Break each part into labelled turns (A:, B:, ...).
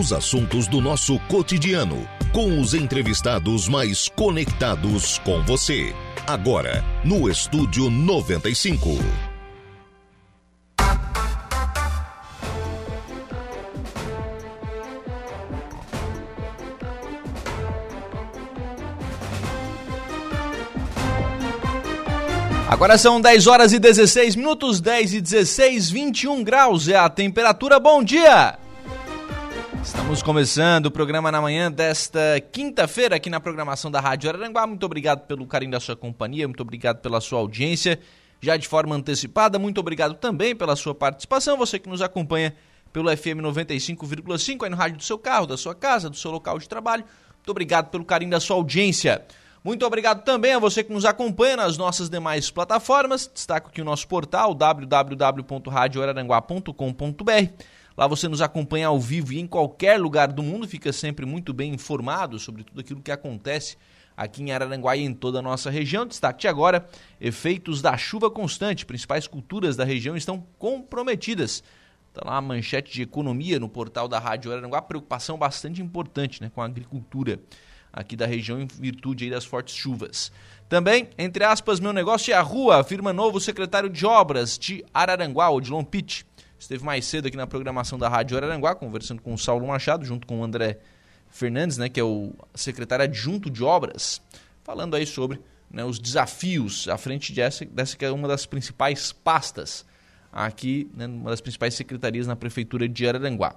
A: Os assuntos do nosso cotidiano, com os entrevistados mais conectados com você. Agora, no Estúdio 95.
B: Agora são 10 horas e 16 minutos, 10 e 16, 21 graus é a temperatura. Bom dia! Estamos começando o programa na manhã desta quinta-feira aqui na programação da Rádio Araranguá. Muito obrigado pelo carinho da sua companhia, muito obrigado pela sua audiência. Já de forma antecipada, muito obrigado também pela sua participação. Você que nos acompanha pelo FM 95,5 aí no rádio do seu carro, da sua casa, do seu local de trabalho. Muito obrigado pelo carinho da sua audiência. Muito obrigado também a você que nos acompanha nas nossas demais plataformas. Destaco aqui o nosso portal www.radioararanguá.com.br. Lá você nos acompanha ao vivo e em qualquer lugar do mundo, fica sempre muito bem informado sobre tudo aquilo que acontece aqui em Araranguá e em toda a nossa região. Destaque agora: efeitos da chuva constante. Principais culturas da região estão comprometidas. Está lá a manchete de economia no portal da Rádio Araranguá. Preocupação bastante importante né, com a agricultura aqui da região em virtude das fortes chuvas. Também, entre aspas, meu negócio é a rua, afirma novo secretário de obras de Araranguá, Odilon Pitt. Esteve mais cedo aqui na programação da Rádio Araranguá, conversando com o Saulo Machado, junto com o André Fernandes, né, que é o secretário adjunto de obras, falando aí sobre né, os desafios à frente dessa, dessa que é uma das principais pastas aqui, né, uma das principais secretarias na prefeitura de Araranguá.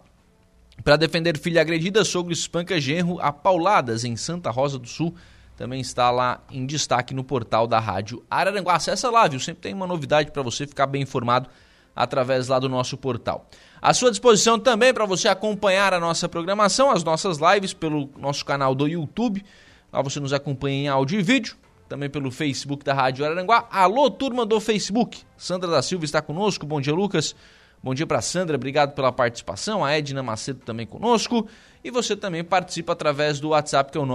B: Para defender filha agredida, sogro espanca genro a pauladas em Santa Rosa do Sul. Também está lá em destaque no portal da Rádio Araranguá. Acessa lá, viu? Sempre tem uma novidade para você ficar bem informado através lá do nosso portal. À sua disposição também para você acompanhar a nossa programação, as nossas lives pelo nosso canal do YouTube. Lá você nos acompanha em áudio e vídeo. Também pelo Facebook da Rádio Araranguá. Alô, turma do Facebook. Sandra da Silva está conosco. Bom dia, Lucas. Bom dia para Sandra, obrigado pela participação. A Edna Macedo também conosco. E você também participa através do WhatsApp que é o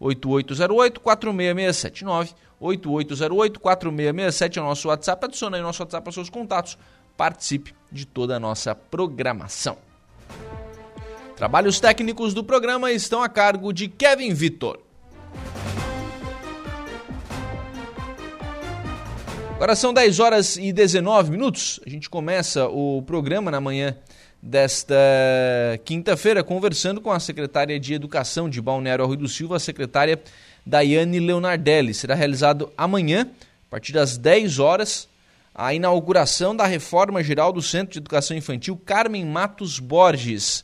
B: 98808-4667. 98808-4667 é o nosso WhatsApp. Adicione aí nosso WhatsApp para seus contatos. Participe de toda a nossa programação. Trabalhos técnicos do programa estão a cargo de Kevin Vitor. Agora são 10 horas e 19 minutos. A gente começa o programa na manhã desta quinta-feira conversando com a secretária de Educação de Balneário Rui do Silva, a secretária Daiane Leonardelli. Será realizado amanhã, a partir das 10 horas, a inauguração da reforma geral do Centro de Educação Infantil Carmen Matos Borges.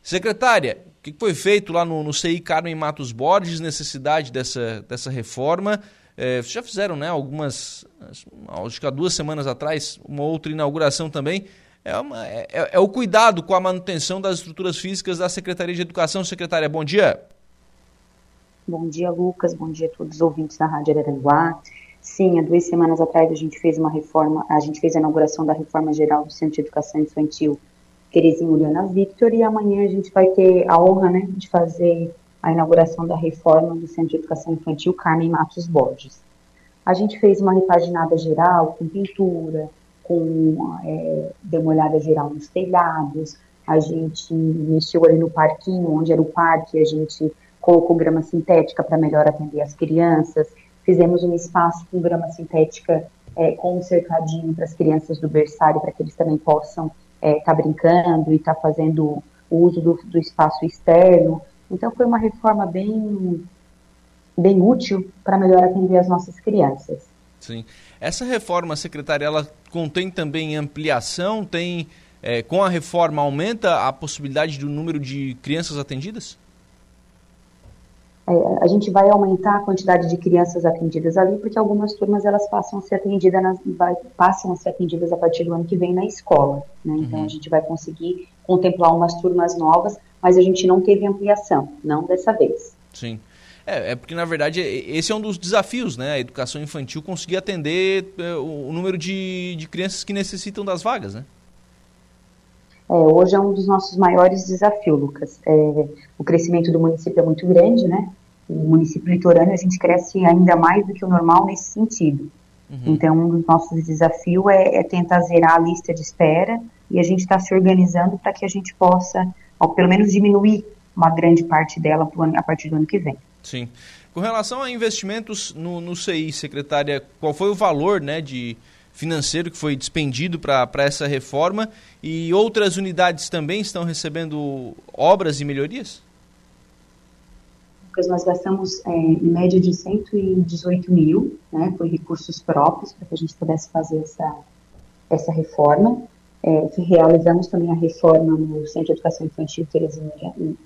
B: Secretária, o que foi feito lá no, no CI Carmen Matos Borges, necessidade dessa, dessa reforma? É, vocês já fizeram né, algumas, acho que há duas semanas atrás, uma outra inauguração também. É, uma, é, é, é, o cuidado com a manutenção das estruturas físicas da Secretaria de Educação. Secretária, bom dia.
C: Bom dia, Lucas. Bom dia a todos os ouvintes da Rádio Araranguá. Sim, há duas semanas atrás a gente fez uma reforma, a gente fez a inauguração da reforma geral do Centro de Educação Infantil Terezinha Uliana Victor e amanhã a gente vai ter a honra né, de fazer a inauguração da reforma do Centro de Educação Infantil Carmen Matos Borges. A gente fez uma repaginada geral com pintura, com é, demolhada geral nos telhados, a gente mexeu ali no parquinho, onde era o parque, a gente colocou grama sintética para melhor atender as crianças, fizemos um espaço com grama sintética é, com um cercadinho para as crianças do berçário, para que eles também possam estar é, tá brincando e estar tá fazendo uso do, do espaço externo. Então foi uma reforma bem, bem útil para melhor atender as nossas crianças.
B: Sim. Essa reforma, secretária, ela contém também ampliação? Tem, é, com a reforma, aumenta a possibilidade do número de crianças atendidas?
C: É, a gente vai aumentar a quantidade de crianças atendidas ali, porque algumas turmas elas passam a ser atendidas, nas, vai, passam a ser atendidas a partir do ano que vem na escola. Né? Então uhum. a gente vai conseguir contemplar umas turmas novas mas a gente não teve ampliação, não dessa vez.
B: Sim. É, é porque, na verdade, esse é um dos desafios, né? A educação infantil conseguir atender é, o, número de, de crianças que necessitam das vagas, né?
C: É, hoje é um dos nossos maiores desafios, Lucas. É, o crescimento do município é muito grande, né? O município litorâneo, a gente cresce ainda mais do que o normal nesse sentido. Uhum. Então, um dos nossos desafios é, é tentar zerar a lista de espera e a gente está se organizando para que a gente possa ou pelo menos diminuir uma grande parte dela a partir do ano que vem.
B: Sim. Com relação a investimentos no, no CI, secretária, qual foi o valor né, de financeiro que foi despendido para essa reforma e outras unidades também estão recebendo obras e melhorias?
C: Nós gastamos é, em média de 118 mil, né, foi recursos próprios para que a gente pudesse fazer essa, essa reforma. É, realizamos também a reforma no Centro de Educação Infantil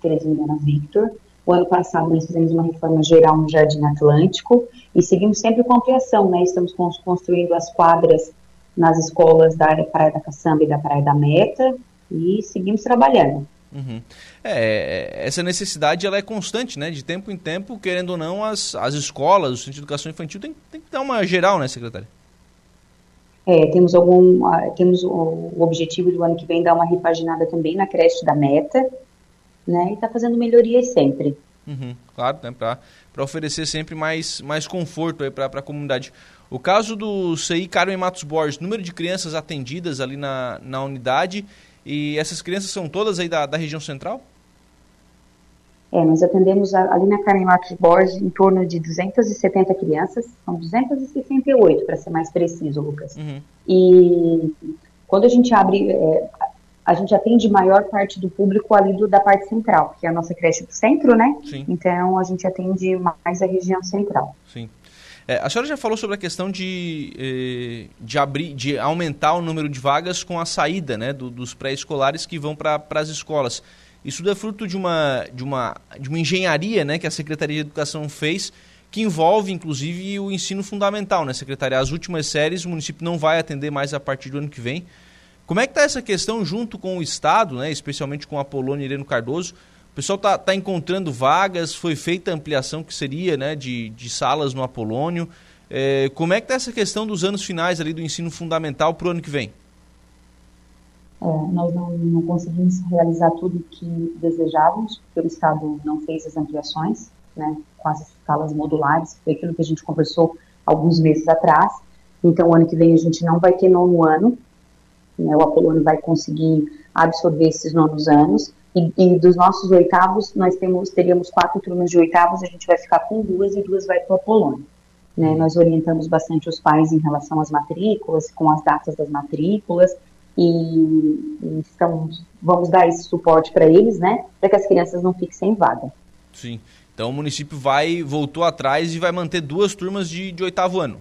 C: Teresina Victor, o ano passado nós fizemos uma reforma geral no Jardim Atlântico e seguimos sempre com ampliação, né? Estamos construindo as quadras nas escolas da área Praia da Caçamba e da Praia da Meta e seguimos trabalhando.
B: Uhum. É, essa necessidade ela é constante, né? De tempo em tempo, querendo ou não, as, as escolas, o Centro de Educação Infantil tem, tem que dar uma geral, né, secretária?
C: É, temos algum, uh, temos o, objetivo do ano que vem dar uma repaginada também na creche da Meta, né? E está fazendo melhorias sempre.
B: Uhum, claro, né, para oferecer sempre mais, mais conforto para a comunidade. O caso do CI Carmen Matos Borges, número de crianças atendidas ali na, na unidade, e essas crianças são todas aí da, da região central?
C: É, nós atendemos ali na Carmen Matos Borges em torno de 270 crianças, são 268 para ser mais preciso, Lucas. Uhum. E quando a gente abre, é, a gente atende maior parte do público ali do, da parte central, que é a nossa creche do centro, né? Sim. Então a gente atende mais a região central.
B: Sim. É, a senhora já falou sobre a questão de, eh, de, abrir, de aumentar o número de vagas com a saída né, do, dos pré-escolares que vão para as escolas. Isso é fruto de uma, de, uma, de uma engenharia né, que a Secretaria de Educação fez, que envolve, inclusive, o ensino fundamental, né, Secretaria? As últimas séries o município não vai atender mais a partir do ano que vem. Como é que está essa questão junto com o Estado, né, especialmente com a Polônia Irene Cardoso? O pessoal está tá encontrando vagas, foi feita ampliação que seria né, de, de salas no Apolônio. É, como é que está essa questão dos anos finais ali do ensino fundamental para o ano que vem?
C: É, nós não, não, conseguimos realizar tudo que desejávamos, porque o Estado não fez as ampliações, né, com as salas modulares, foi aquilo que a gente conversou alguns meses atrás. Então, o ano que vem a gente não vai ter nono ano, né, o Apolônio vai conseguir absorver esses nonos anos, e, e, dos nossos oitavos, nós temos, teríamos quatro turmas de oitavos, a gente vai ficar com duas e duas vai para o Apolônio. Né, nós orientamos bastante os pais em relação às matrículas, com as datas das matrículas, e, e estamos, vamos dar esse suporte para eles, né, para que as crianças não fiquem sem vaga.
B: Sim. Então o município vai, voltou atrás e vai manter duas turmas de, de oitavo ano.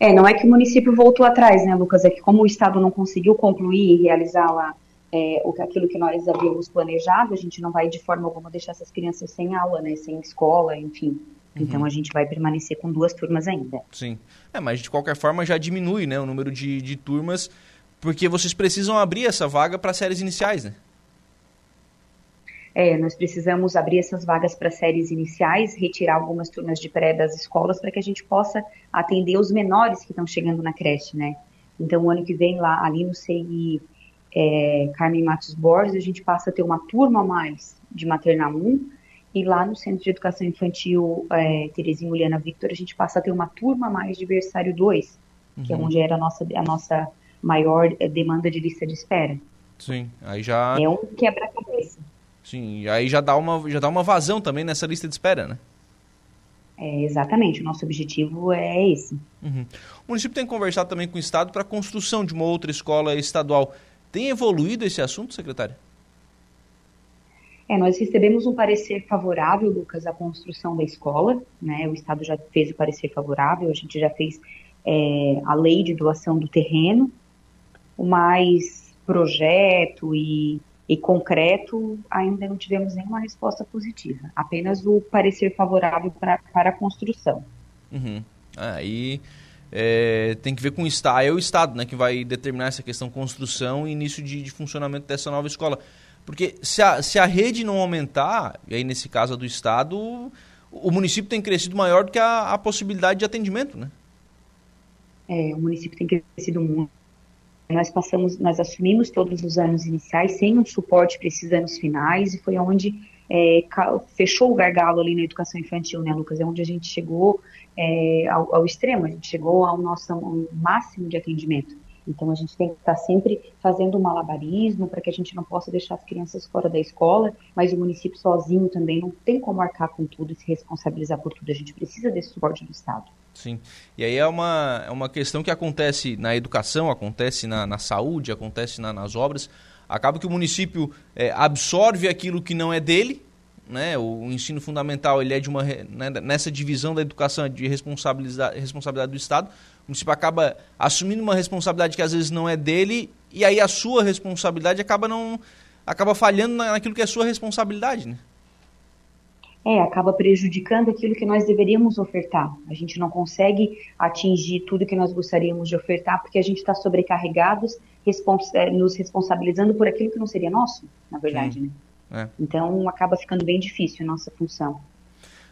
C: É, não é que o município voltou atrás, né, Lucas? É que como o Estado não conseguiu concluir e realizar lá é, aquilo que nós havíamos planejado, a gente não vai de forma alguma deixar essas crianças sem aula, né, sem escola, enfim. Uhum. Então a gente vai permanecer com duas turmas ainda.
B: Sim. É, mas de qualquer forma já diminui, né, o número de, de turmas, porque vocês precisam abrir essa vaga para séries iniciais, né?
C: É, nós precisamos abrir essas vagas para séries iniciais, retirar algumas turmas de pré das escolas para que a gente possa atender os menores que estão chegando na creche, né? Então, o ano que vem, lá ali no CI é, Carmen Matos Borges, a gente passa a ter uma turma a mais de maternal 1, e lá no Centro de Educação Infantil é, Terezinha Juliana Victor, a gente passa a ter uma turma a mais de berçário 2, uhum. que é uhum. onde era a nossa, a nossa maior é, demanda de lista de espera.
B: Sim, aí já...
C: É um quebra-cabeça.
B: Sim, aí já dá uma, já dá uma vazão também nessa lista de espera, né?
C: É, exatamente, o nosso objetivo é esse.
B: Uhum. O município tem conversado também com o Estado para a construção de uma outra escola estadual. Tem evoluído esse assunto, secretário?
C: É, nós recebemos um parecer favorável, Lucas, à construção da escola, né? O Estado já fez o parecer favorável, a gente já fez é, a lei de doação do terreno, o mais projeto e e concreto, ainda não tivemos nenhuma resposta positiva, apenas o parecer favorável pra, para a construção.
B: Uhum. Aí é, tem que ver com o Estado, é o Estado né, que vai determinar essa questão construção e início de, de funcionamento dessa nova escola. Porque se a, se a rede não aumentar, e aí nesse caso a do Estado, o município tem crescido maior do que a, a possibilidade de atendimento, né?
C: É, o município tem crescido muito nós passamos, nós assumimos todos os anos iniciais sem um suporte para esses anos finais e foi onde é, fechou o gargalo ali na educação infantil, né, Lucas? É onde a gente chegou é, ao, ao, extremo, a gente chegou ao nosso ao máximo de atendimento. Então a gente tem que estar sempre fazendo um malabarismo para que a gente não possa deixar as crianças fora da escola, mas o município sozinho também não tem como arcar com tudo e se responsabilizar por tudo. A gente precisa desse suporte do Estado.
B: Sim. E aí é uma, é uma questão que acontece na educação, acontece na, na saúde, acontece na, nas obras. Acaba que o município é, absorve aquilo que não é dele, né, o, ensino fundamental ele é de uma né, nessa divisão da educação de responsabilidade, responsabilidade do Estado o município acaba assumindo uma responsabilidade que às vezes não é dele e aí a sua responsabilidade acaba não acaba falhando naquilo que é sua responsabilidade né
C: é, acaba prejudicando aquilo que nós deveríamos ofertar. A gente não consegue atingir tudo que nós gostaríamos de ofertar porque a gente está sobrecarregados, respons eh, nos responsabilizando por aquilo que não seria nosso, na verdade, né? É. Então acaba ficando bem difícil a nossa função.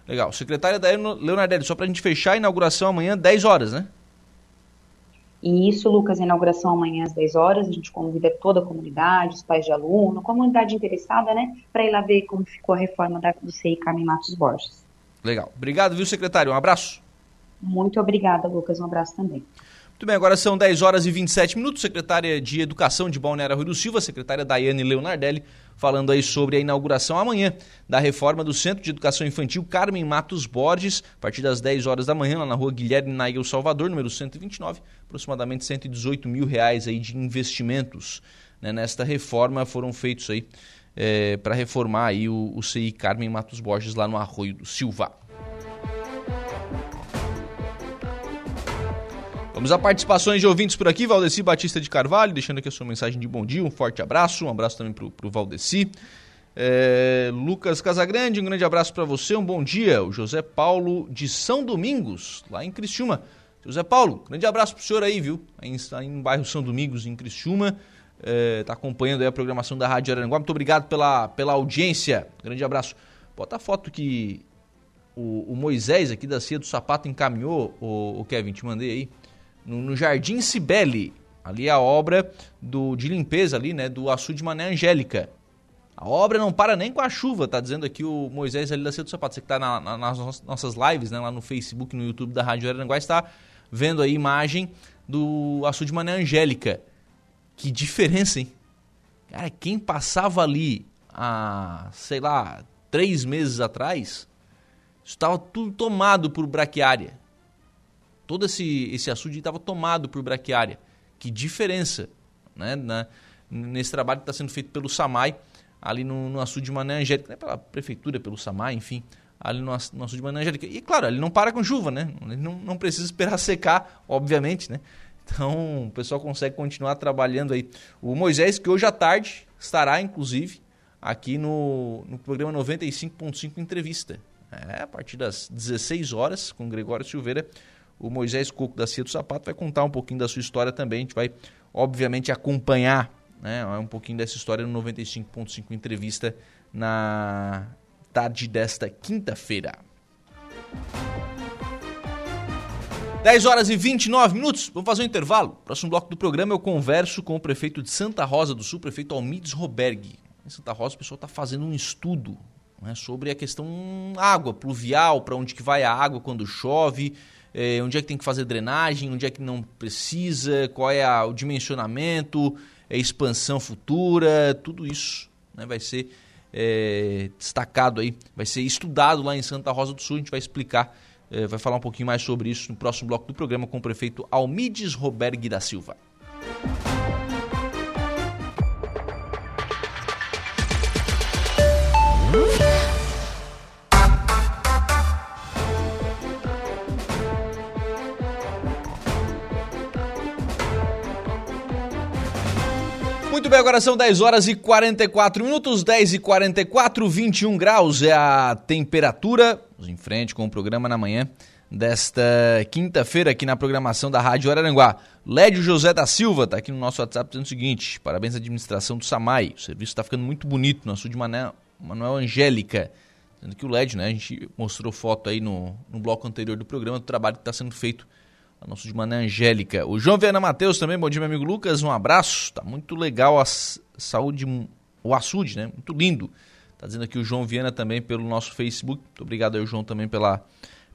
B: Legal. Secretária da Leonardelli, só para a gente fechar a inauguração amanhã, 10 horas, né?
C: E isso, Lucas, a inauguração amanhã às 10 horas, a gente convida toda a comunidade, os pais de aluno, comunidade interessada, né, para ir lá ver como ficou a reforma da, do CI Carmen Matos Borges.
B: Legal. Obrigado, viu, secretário? Um abraço.
C: Muito obrigada, Lucas. Um abraço também.
B: Muito bem, agora são 10 horas e 27 minutos. Secretária de Educação de Balneário Rui do Silva, secretária Daiane Leonardelli, falando aí sobre a inauguração amanhã da reforma do Centro de Educação Infantil Carmen Matos Borges, a partir das 10 horas da manhã, lá na rua Guilherme Naigel Salvador, número 129, aproximadamente 118 mil reais aí de investimentos né, nesta reforma foram feitos aí é, para reformar aí o, o CI Carmen Matos Borges lá no Arroio do Silva. Vamos a participações de ouvintes por aqui. Valdeci Batista de Carvalho, deixando aqui a sua mensagem de bom dia, um forte abraço. Um abraço também para o Valdeci. É, Lucas Casagrande, um grande abraço para você, um bom dia. O José Paulo de São Domingos, lá em Criciúma. José Paulo, grande abraço para o senhor aí, viu? Aí, está no bairro São Domingos, em Criciúma. Está é, tá acompanhando a programação da Rádio Aranguá. Muito obrigado pela, pela audiência. Grande abraço. Bota a foto que o, o Moisés aqui da Cia do Sapato encaminhou, o, o Kevin, te mandei aí no, no Jardim Cibele. Ali é a obra do, de limpeza ali, né, do açude Mané Angélica. A obra não para nem com a chuva, tá dizendo aqui o Moisés ali da Cedo Sapato. Você que tá na, na, nas nossas lives, né, lá no Facebook, no YouTube da Rádio Aranguá, está vendo a imagem do açude Mané Angélica. Que diferença, hein? Cara, quem passava ali há, sei lá, três meses atrás, estava tudo tomado por braquiária todo esse, esse açude estava tomado por braquiária. Que diferença né, na, nesse trabalho que está sendo feito pelo SAMAI, ali no, no açude de Mané Angélica, né, pela prefeitura, pelo SAMAI, enfim, ali no, no açude de Mané Angélica. E claro, ele não para com chuva, né? Ele não, não precisa esperar secar, obviamente, né? Então o pessoal consegue continuar trabalhando aí. O Moisés, que hoje à tarde estará, inclusive, aqui no, no programa 95.5 Entrevista. É, a partir das 16 horas, com Gregório Silveira, o Moisés Coco da Cia do Sapato vai contar um pouquinho da sua história também. A gente vai, obviamente, acompanhar né, um pouquinho dessa história no 95.5 Entrevista na tarde desta quinta-feira. 10 horas e 29 minutos, vamos fazer um intervalo. Próximo bloco do programa eu converso com o prefeito de Santa Rosa do Sul, prefeito Almides Roberg. Em Santa Rosa o pessoal está fazendo um estudo né, sobre a questão água pluvial, para onde que vai a água quando chove, é, onde é que tem que fazer drenagem, onde é que não precisa, qual é a, o dimensionamento, a expansão futura, tudo isso né, vai ser é, destacado aí, vai ser estudado lá em Santa Rosa do Sul, a gente vai explicar, é, vai falar um pouquinho mais sobre isso no próximo bloco do programa com o prefeito Almides Roberg da Silva. Bem, agora são 10 horas e 44 minutos, 10 e 44, 21 graus é a temperatura. Vamos em frente com o programa na manhã desta quinta-feira aqui na programação da Rádio Araranguá. Lédio José da Silva está aqui no nosso WhatsApp dizendo o seguinte: parabéns à administração do SAMAI. O serviço está ficando muito bonito no sul de Manuel, Manuel Angélica. Sendo que o Lédio, né, a gente mostrou foto aí no, no bloco anterior do programa do trabalho que está sendo feito a nosso de Mané Angélica. O João Viana Matheus também, bom dia, meu amigo Lucas, um abraço. Tá muito legal a saúde, o açude, né? Muito lindo. Tá dizendo aqui o João Viana também pelo nosso Facebook. Muito obrigado aí, João, também pela,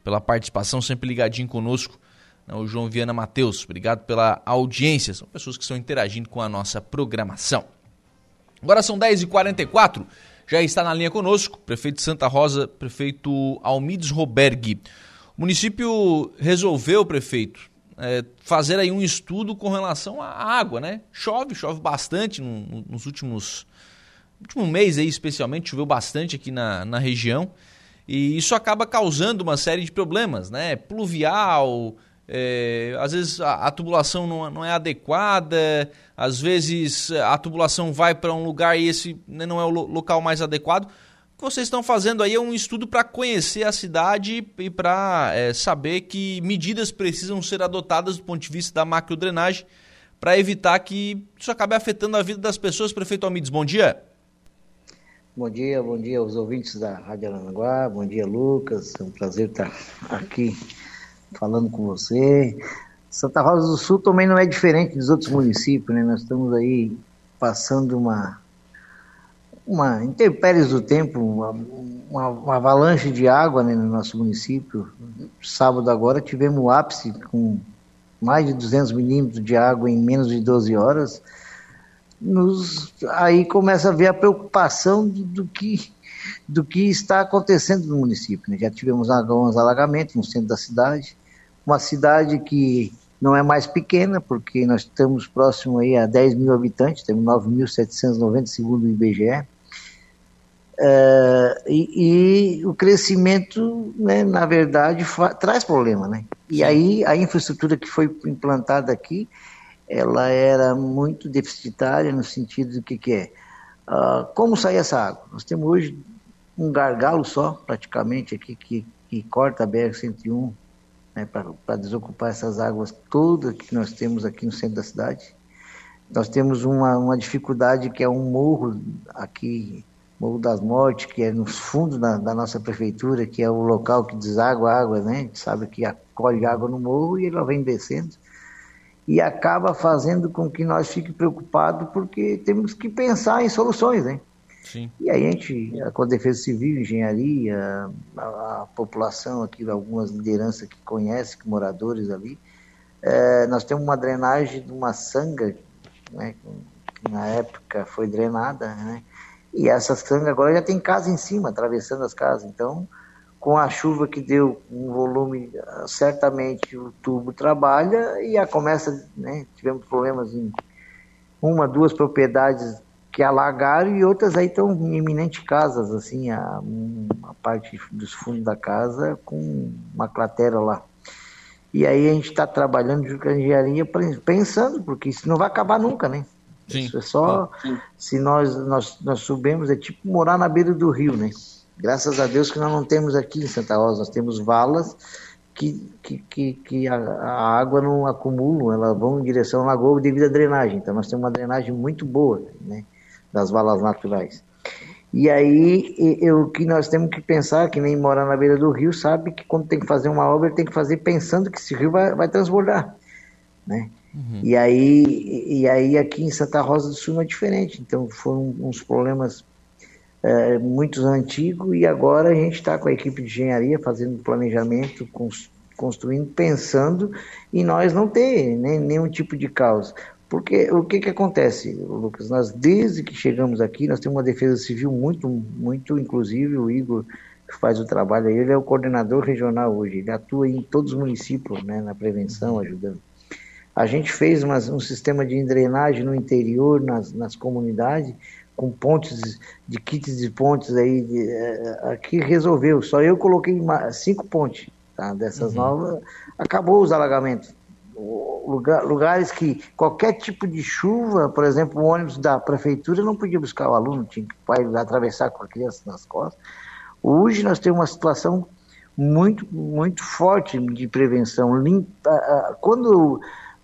B: pela participação, sempre ligadinho conosco né, o João Viana Matheus. Obrigado pela audiência. São pessoas que estão interagindo com a nossa programação. Agora são 10h44. Já está na linha conosco, prefeito de Santa Rosa, prefeito Almides Roberg. O município resolveu, prefeito, é, fazer aí um estudo com relação à água, né? Chove, chove bastante no, nos últimos último mês aí especialmente choveu bastante aqui na, na região e isso acaba causando uma série de problemas, né? Pluvial, é, às vezes a, a tubulação não, não, é adequada, às vezes a tubulação vai para um lugar e esse né, não é o lo, local mais adequado. Que vocês estão fazendo aí é um estudo para conhecer a cidade e para é, saber que medidas precisam ser adotadas do ponto de vista da macrodrenagem para evitar que isso acabe afetando a vida das pessoas. Prefeito Almides, bom dia.
D: Bom dia, bom dia aos ouvintes da Rádio Aranaguá, bom dia Lucas, é um prazer estar aqui falando com você. Santa Rosa do Sul também não é diferente dos outros municípios, né? Nós estamos aí passando uma uma intempéries do tempo, uma, uma, uma avalanche de água né, no nosso município. Sábado agora tivemos o ápice com mais de 200 milímetros de água em menos de 12 horas nos, aí começa a ver a preocupação do, do, que, do que está acontecendo no município. Né? Já tivemos alguns alagamentos no centro da cidade, uma cidade que não é mais pequena, porque nós estamos próximo aí a 10 mil habitantes, temos 9.790 segundo o IBGE, Uh, e, e, o crescimento, né, na verdade, traz problema. Né? E aí a infraestrutura que foi implantada aqui, ela era muito deficitária no sentido do que, que é. Uh, como sair essa água? Nós temos hoje um gargalo só, praticamente, aqui, que, que corta a BR-101 né, para desocupar essas águas todas que nós temos aqui no centro da cidade. Nós temos uma, uma dificuldade que é um morro aqui, Morro das Mortes, que é nos fundos da, da, nossa prefeitura, que é o local que deságua a água, né? A gente sabe que acolhe água no morro e ela vem descendo e acaba fazendo com que nós fique preocupados porque temos que pensar em soluções, né? Sim. E aí a gente, com a Defesa Civil, Engenharia, a, a população aqui, algumas lideranças que conhecem, que moradores ali, é, nós temos uma drenagem de uma sanga, né, que na época foi drenada, né? E essa sanga agora já tem casa em cima, atravessando as casas, então com a chuva que deu um volume, certamente o tubo trabalha e a começa, né, tivemos problemas em uma, duas propriedades que alagaram e outras aí estão em iminente casas, assim, a, a parte dos fundos da casa com uma cratera lá. E aí a gente está trabalhando junto com a engenharia pensando, porque isso não vai acabar nunca, né? Sim. Isso é só, Sim. se nós, nós, nós subimos, é tipo morar na beira do rio, né? Graças a Deus que nós não temos aqui em Santa Rosa, nós temos valas que, que, que, que a, a, água não acumula, elas vão em direção à lagoa devido à drenagem. Então nós temos uma drenagem muito boa né, das valas naturais. E aí o que nós temos que pensar, que nem morar na beira do rio, sabe que quando tem que fazer uma obra, tem que fazer pensando que esse rio vai, vai transbordar. Né? Uhum. E, aí, e aí aqui em Santa Rosa do Sul não é diferente. Então foram uns problemas é, muito antigo e agora a gente está com a equipe de engenharia fazendo planejamento, construindo, pensando em nós não ter nem, nenhum tipo de causa. Porque o que, que acontece, Lucas? Nós, desde que chegamos aqui, nós temos uma defesa civil muito, muito inclusive, o Igor que faz o trabalho, ele é o coordenador regional hoje, ele atua em todos os municípios, né, na prevenção, ajudando. A gente fez uma, um sistema de drenagem no interior, nas, nas comunidades, com pontes, de kits de pontes aí, de, é, aqui resolveu. Só eu coloquei cinco pontes tá, dessas uhum. novas, acabou os alagamentos. Lugar, lugares que qualquer tipo de chuva, por exemplo, o ônibus da prefeitura não podia buscar o aluno, tinha que pai, atravessar com a criança nas costas. Hoje nós temos uma situação muito, muito forte de prevenção. Limpa, quando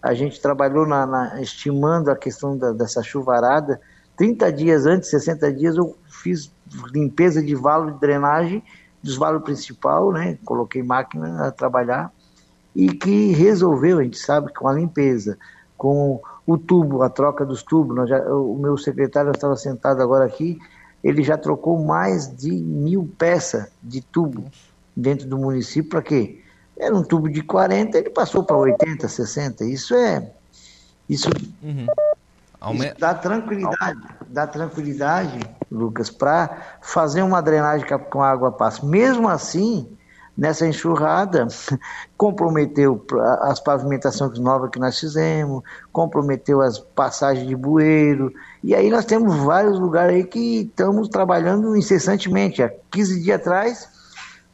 D: a gente trabalhou na, na estimando a questão da, dessa chuvarada, 30 dias antes, 60 dias, eu fiz limpeza de valo de drenagem dos valos principal, né? Coloquei máquina a trabalhar e que resolveu, a gente sabe, com a limpeza, com o tubo, a troca dos tubos. Já, o meu secretário estava sentado agora aqui, ele já trocou mais de mil peças de tubo dentro do município para quê? Era um tubo de 40, ele passou para 80, 60. Isso é. Isso, uhum. isso dá tranquilidade, dá tranquilidade, Lucas, para fazer uma drenagem com água passa. Mesmo assim, nessa enxurrada, comprometeu as pavimentações novas que nós fizemos, comprometeu as passagens de bueiro, e aí nós temos vários lugares aí que estamos trabalhando incessantemente. Há 15 dias atrás,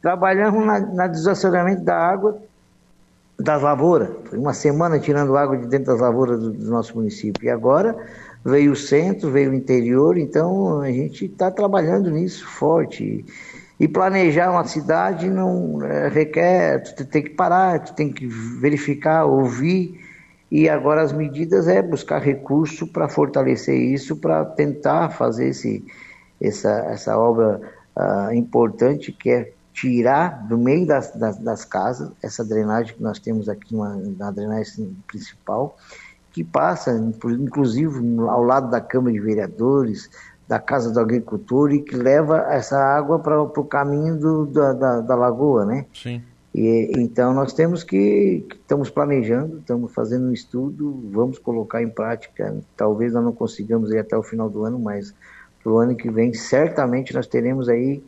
D: trabalhamos na, na da água das lavouras. Foi uma semana tirando água de dentro das lavouras do, do nosso município. E agora veio o centro, veio o interior, então a gente está trabalhando nisso forte. E planejar uma cidade não é, requer, tu tem que parar, tu tem que verificar, ouvir. E agora as medidas é buscar recurso para fortalecer isso, para tentar fazer esse, essa, essa obra uh, importante que é tirar do meio das, das, das, casas essa drenagem que nós temos aqui, uma, uma drenagem principal, que passa, inclusive, ao lado da Câmara de Vereadores, da Casa do Agricultor, e que leva essa água para o caminho do, da, da, da, lagoa, né?
B: Sim.
D: E, então nós temos que, estamos planejando, estamos fazendo um estudo, vamos colocar em prática, talvez nós não consigamos ir até o final do ano, mas para o ano que vem, certamente nós teremos aí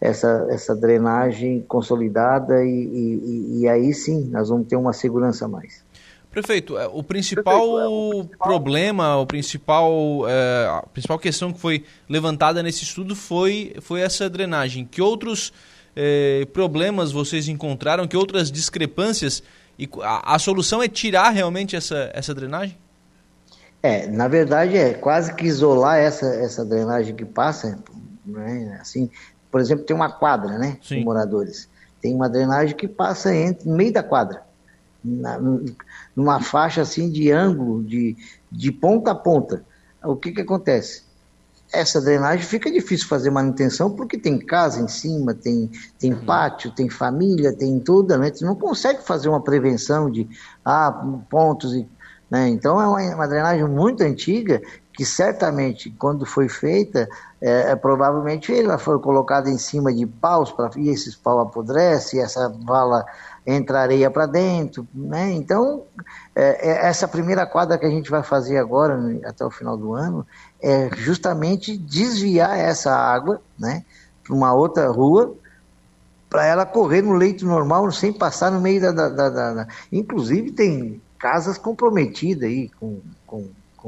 D: essa, essa drenagem consolidada e, e, e, aí sim nós vamos ter uma segurança a mais.
B: Prefeito, é, o principal, Prefeito, é, o principal... problema, o principal, é, a principal questão que foi levantada nesse estudo foi, foi essa drenagem. Que outros é, problemas vocês encontraram? Que outras discrepâncias? E a, a solução é tirar realmente essa, essa drenagem?
D: É, na verdade é quase que isolar essa, essa drenagem que passa, né? assim, por exemplo, tem uma quadra, né? Sim. De moradores. Tem uma drenagem que passa entre, no meio da quadra. Na, numa faixa assim de ângulo, de, de ponta a ponta. O que que acontece? Essa drenagem fica difícil fazer manutenção porque tem casa em cima, tem, tem uhum. pátio, tem família, tem tudo, né? Você não consegue fazer uma prevenção de ah, pontos e né? Então é uma, uma, drenagem muito antiga que certamente, quando foi feita, é, é, provavelmente ela foi colocada em cima de paus, pra, e esses paus apodrecem, essa vala entra areia para dentro. Né? Então, é, é, essa primeira quadra que a gente vai fazer agora, até o final do ano, é justamente desviar essa água né, para uma outra rua, para ela correr no leito normal, sem passar no meio da, da, da, da... Inclusive, tem casas comprometidas aí com,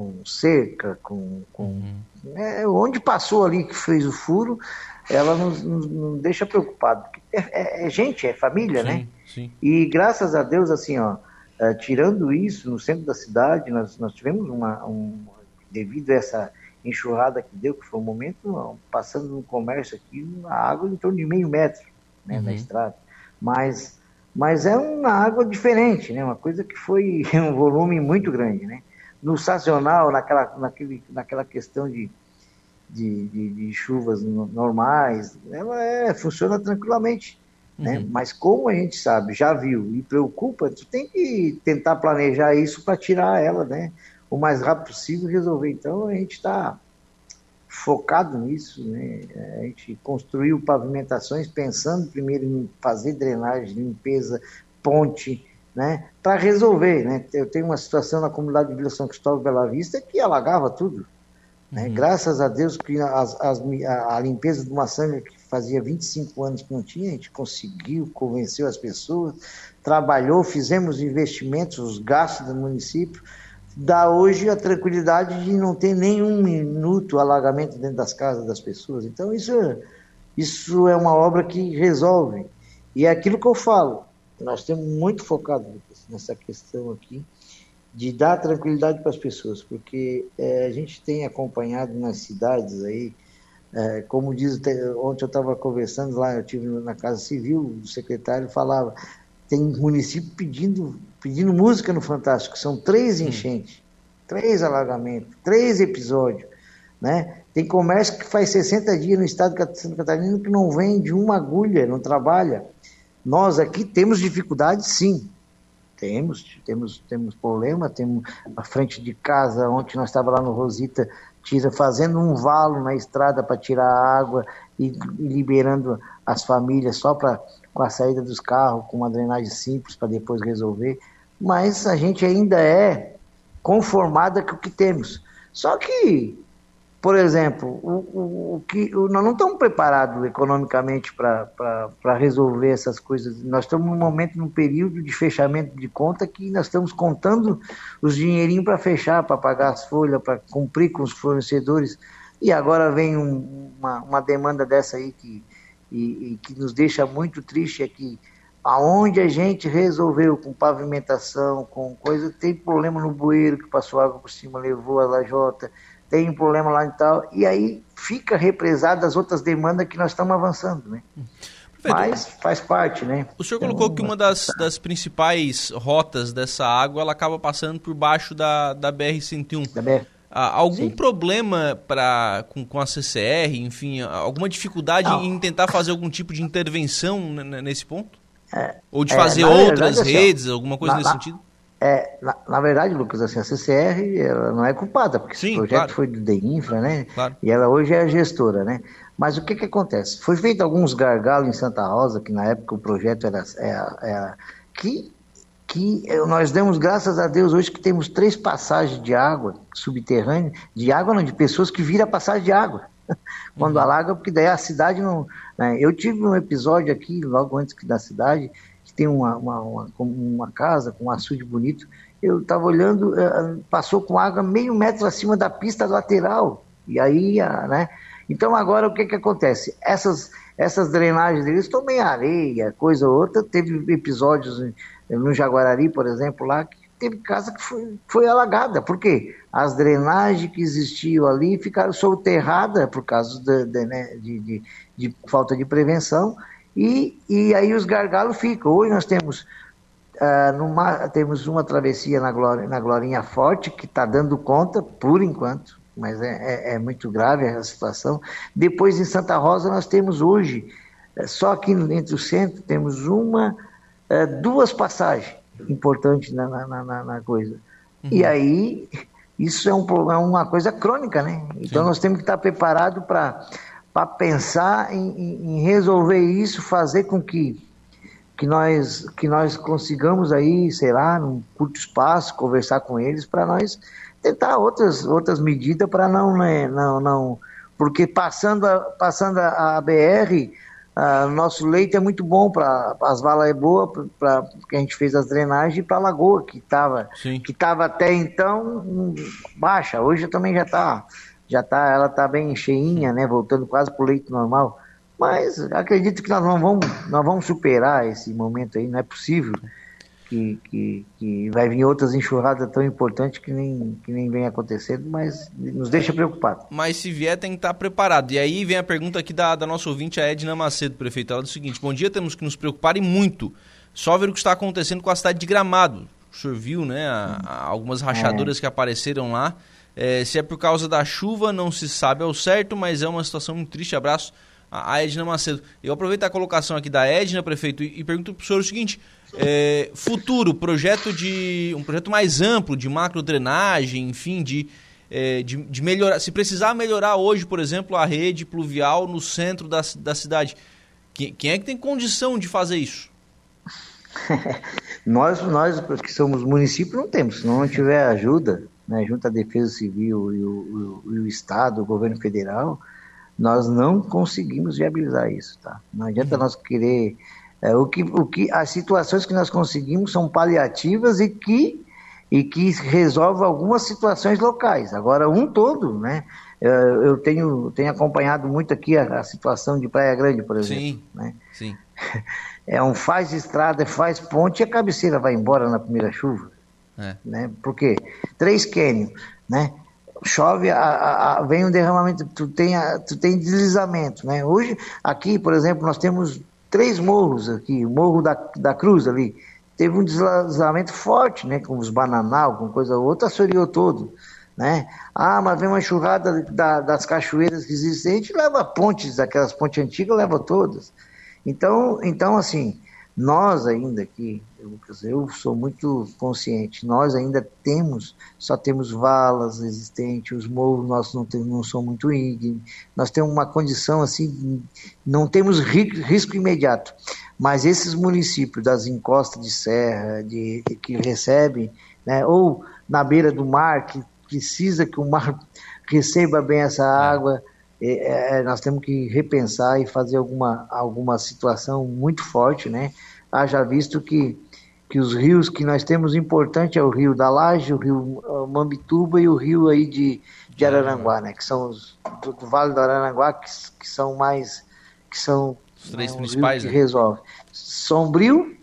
D: com cerca, com, com uhum. é, onde passou ali que fez o furo, ela nos, nos, nos deixa preocupado. É, é, é, gente, é família, né? sim, né? Sim. E graças a Deus, assim, ó, uh, tirando isso, no centro da cidade, nós, nós tivemos uma, um, devido a essa enxurrada que deu, que foi um momento, passando no comércio aqui, a água em torno de meio metro né, uhum. na estrada. Mas, mas é uma água diferente, né? Uma coisa que foi um volume muito grande, né? No sazonal, naquela, naquele, naquela questão de, de, de, de chuvas normais, ela é, funciona tranquilamente. Né? Uhum. Mas como a gente sabe, já viu e preocupa, tu tem que tentar planejar isso para tirar ela, né? O mais rápido possível resolver. Então a gente está focado nisso, né? A gente construiu pavimentações pensando primeiro em fazer drenagem, limpeza, ponte, né, para resolver. Né? Eu tenho uma situação na comunidade de Vila São Cristóvão Bela Vista que alagava tudo. Né? Uhum. Graças a Deus que as, as, a, a, limpeza de uma sanga que fazia 25 anos que não tinha, a gente conseguiu, convenceu as pessoas, trabalhou, fizemos investimentos, os gastos do município, dá hoje a tranquilidade de não ter nenhum minuto alagamento dentro das casas das pessoas. Então isso, isso é uma obra que resolve. E é aquilo que eu falo, nós temos muito focado nessa questão aqui de dar tranquilidade para as pessoas, porque é, a gente tem acompanhado nas cidades aí, é, como diz, ontem eu estava conversando lá, eu tive na Casa Civil, o secretário falava, tem município pedindo, pedindo música no Fantástico, são três enchentes, três alagamentos, três episódios, né? Tem comércio que faz 60 dias no estado de Santa Catarina que não vende uma agulha, não trabalha. Nós aqui temos dificuldade, sim. Temos, temos, temos problema, temos a frente de casa, ontem nós estávamos lá no Rosita, tira fazendo um valo na estrada para tirar a água e, e, liberando as famílias só para com a saída dos carros, com uma drenagem simples para depois resolver. Mas a gente ainda é conformada com o que temos. Só que por exemplo, o, o, o que, o, nós não estamos preparados economicamente para resolver essas coisas. Nós estamos num momento, num período de fechamento de conta que nós estamos contando os dinheirinhos para fechar, para pagar as folhas, para cumprir com os fornecedores. E agora vem um, uma, uma, demanda dessa aí que, e, e que nos deixa muito triste, é que aonde a gente resolveu com pavimentação, com coisa, tem problema no bueiro que passou água por cima, levou a lajota, tem um problema lá e tal, e aí fica represado as outras demandas que nós estamos avançando, né? Perfeito. Mas faz parte, né?
B: O senhor colocou então, que uma das, das principais rotas dessa água, ela acaba passando por baixo da, da BR-101. Da BR. Ah, algum Sim. problema pra, com, com a CCR, enfim, alguma dificuldade Não. em tentar fazer algum tipo de intervenção nesse ponto? É, Ou de fazer é, outras verdade, assim, redes, alguma coisa na, nesse sentido?
D: É, na, na, verdade, Lucas, assim, a CCR ela não é culpada, porque Sim, esse projeto claro. foi do DEINFRA, né? Claro. E ela hoje é a gestora, né? Mas o que que acontece? Foi feito alguns gargalos em Santa Rosa, que na época o projeto era, era, era que, que nós demos graças a Deus hoje que temos três passagens de água subterrânea, de água não, de pessoas que viram a passagem de água. Quando uhum. alaga, porque daí a cidade não. Né? Eu tive um episódio aqui, logo antes da cidade, que tem uma, uma, uma, uma casa com um açude bonito. Eu estava olhando, eh, passou com água meio metro acima da pista lateral. E aí, né? Então agora o que, que acontece? Essas, essas drenagens deles tomem areia, coisa ou outra. Teve episódios no Jaguarari, por exemplo, lá, que teve casa que foi, foi alagada. Por quê? As drenagens que existiam ali ficaram soterradas por causa de, de, né, de, de falta de prevenção e, e aí os gargalos ficam. Hoje nós temos, uh, numa, temos uma travessia na, Glória, na Glorinha Forte, que está dando conta, por enquanto, mas é, é, é, muito grave a situação. Depois em Santa Rosa nós temos hoje, eh, só aqui entre o centro, temos uma, uh, duas passagens importantes na, na, na, na coisa. Uhum. E aí, isso é, um, é uma coisa crônica, né? Então Sim. nós temos que estar preparados para para pensar em, em, resolver isso, fazer com que, que, nós, que nós consigamos aí, sei lá, num curto espaço, conversar com eles para nós tentar outras, outras medidas para não, né, não, não, porque passando a, passando a, a BR, a, nosso leite é muito bom para as valas é boa para que a gente fez as drenagens para a lagoa que estava que até então hum, baixa, hoje também já está já tá, ela está bem cheinha, né, voltando quase para o leito normal. Mas acredito que nós não vamos, nós vamos superar esse momento aí, não é possível que, que, que vai vir outras enxurradas tão importantes que nem, que nem vem acontecendo, mas nos deixa preocupados.
B: Mas se vier, tem que estar preparado. E aí vem a pergunta aqui da, da nossa ouvinte, a Edna Macedo, prefeito. Ela diz o seguinte: Bom dia, temos que nos preocupar e muito. Só ver o que está acontecendo com a cidade de Gramado. O senhor viu, né? A, a algumas rachaduras é. que apareceram lá. É, se é por causa da chuva, não se sabe ao certo, mas é uma situação muito triste. Abraço a Edna Macedo. Eu aproveito a colocação aqui da Edna, prefeito, e, pergunto para o senhor o seguinte: é, futuro, projeto de. um projeto mais amplo de macro drenagem, enfim, de, é, de, de, melhorar. Se precisar melhorar hoje, por exemplo, a rede pluvial no centro da, da cidade, quem, quem é que tem condição de fazer isso?
D: nós, nós que somos município, não temos. Se não tiver ajuda, né, junto à Defesa Civil e o, o, e o Estado, o governo federal, nós não conseguimos viabilizar isso, tá? Não adianta nós querer é, o que, o que as situações que nós conseguimos são paliativas e que e que resolvem algumas situações locais. Agora um todo, né? Eu, eu tenho tenho acompanhado muito aqui a, a, situação de Praia Grande, por exemplo. Sim. Né? Sim. É um faz estrada, faz ponte e a cabeceira vai embora na primeira chuva. É. Né? Porque três cânions, né? Chove, a, a, vem um derramamento, tu tem, tu tem deslizamento, né? Hoje, aqui, por exemplo, nós temos três morros aqui, o Morro da, da Cruz ali, teve um deslizamento forte, né? Com os bananal, com coisa outra, assoreou todo. Né? Ah, mas vem uma enxurrada da, das cachoeiras que existem, a gente leva pontes, aquelas pontes antigas, leva todas. Então, então assim, Nós ainda aqui, Lucas, eu sou muito consciente, nós ainda temos, só temos valas existentes, os morros nossos não, tem, não são muito íngremes, nós temos uma condição assim, não temos risco imediato. Mas esses municípios das encostas de serra, de, de que recebem, né, ou na beira do mar, que precisa que o mar receba bem essa água, é, é, nós temos que repensar e fazer alguma, alguma situação muito forte, né? Haja visto que, que os rios que nós temos importante é o rio da Laje, o rio uh, Mambituba e o rio aí de, de Araranguá, né? Que são os do, do Vale do Araranguá que, que são mais que são
B: os três né, principais
D: que né? resolve. Sombrio,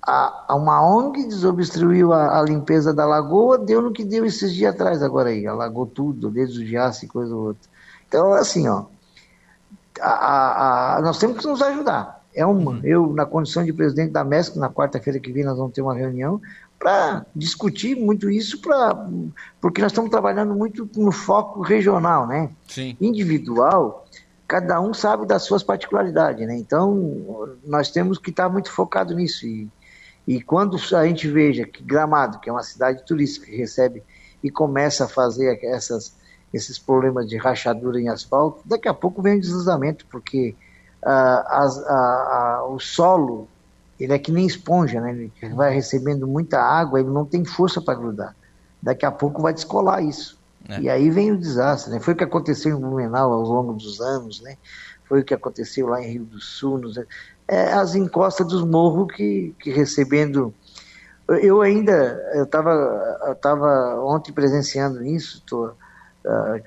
D: a, a, uma ONG desobstruiu a, a, limpeza da lagoa, deu no que deu esses dias atrás agora aí, alagou tudo, desde o Giasse e coisa ou outra. Então, assim, ó, a, a, nós temos que nos ajudar. É uma. Uhum. Eu, na condição de presidente da MESC, na quarta-feira que vem nós vamos ter uma reunião para discutir muito isso, pra, porque nós estamos trabalhando muito no foco regional, né?
B: Sim.
D: Individual, cada um sabe das suas particularidades, né? Então, nós temos que estar muito focado nisso. E, e quando a gente veja que Gramado, que é uma cidade turística que recebe e começa a fazer essas esses problemas de rachadura em asfalto, daqui a pouco vem o deslizamento, porque uh, uh, o solo ele é que nem esponja, né? ele vai recebendo muita água, ele não tem força para grudar. Daqui a pouco vai descolar isso. É. E aí vem o desastre. Né? Foi o que aconteceu em Blumenau ao longo dos anos, né? foi o que aconteceu lá em Rio do Sul. Nos... É, as encostas dos morros que, que recebendo eu ainda eu estava eu tava ontem presenciando isso tô, uh,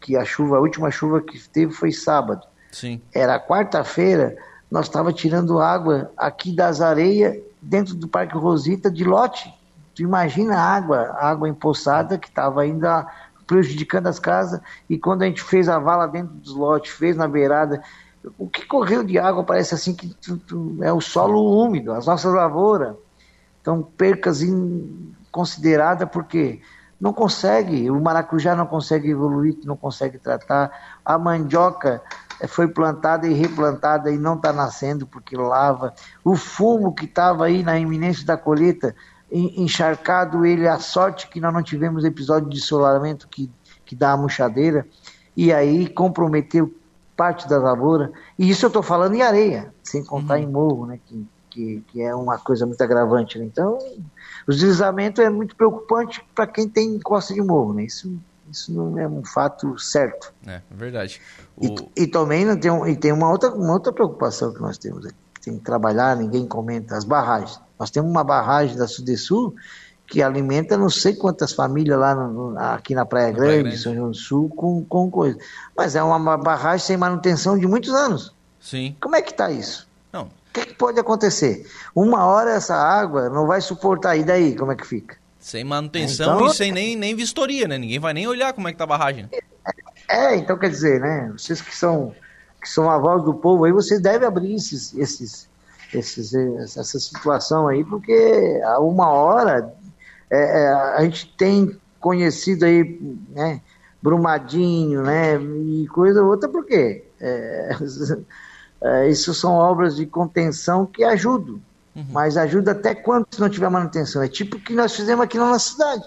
D: que a chuva, a última chuva que teve foi sábado.
B: Sim.
D: Era quarta-feira, nós estava tirando água aqui das areias dentro do Parque Rosita de lote. Tu imagina a água, a água empoçada que estava ainda prejudicando as casas e quando a gente fez a vala dentro dos lotes, fez na beirada, o que correu de água parece assim que tu, tu, é o solo úmido, as nossas lavouras. Então, percas consideradas porque não consegue, o maracujá não consegue evoluir, não consegue tratar, a mandioca foi plantada e replantada e não está nascendo porque lava, o fumo que estava aí na iminência da colheita, encharcado ele, a sorte que nós não tivemos episódio de solaramento que, que dá a murchadeira, e aí comprometeu parte da lavoura, e isso eu estou falando em areia, sem contar uhum. em morro, né, que, que, que é uma coisa muito agravante. Né? Então, o deslizamento é muito preocupante para quem tem encosta de morro, né? Isso, isso não é um fato certo.
B: É, verdade.
D: O... E, e, também não tem, um, e tem uma outra, uma outra preocupação que nós temos aqui. Tem que trabalhar, ninguém comenta, as barragens. Nós temos uma barragem da Sudesul que alimenta não sei quantas famílias lá no, aqui na Praia Grande, Praia Grande, São João do Sul, com, com coisa. Mas é uma barragem sem manutenção de muitos anos.
B: Sim.
D: Como é que está isso? O que, que, pode acontecer? Uma hora essa água não vai suportar, e daí como é que fica?
B: Sem manutenção então, e sem nem, nem vistoria, né? Ninguém vai nem olhar como é que tá a barragem.
D: É, então quer dizer, né? Vocês que são, que são a voz do povo aí, vocês devem abrir esses, esses, esses, essa situação aí, porque a uma hora é, é, a gente tem conhecido aí, né? Brumadinho, né? E coisa outra, por quê? É, Uh, isso são obras de contenção que ajudam, uhum. mas ajuda até quando se não tiver manutenção. É tipo o que nós fizemos aqui na nossa cidade.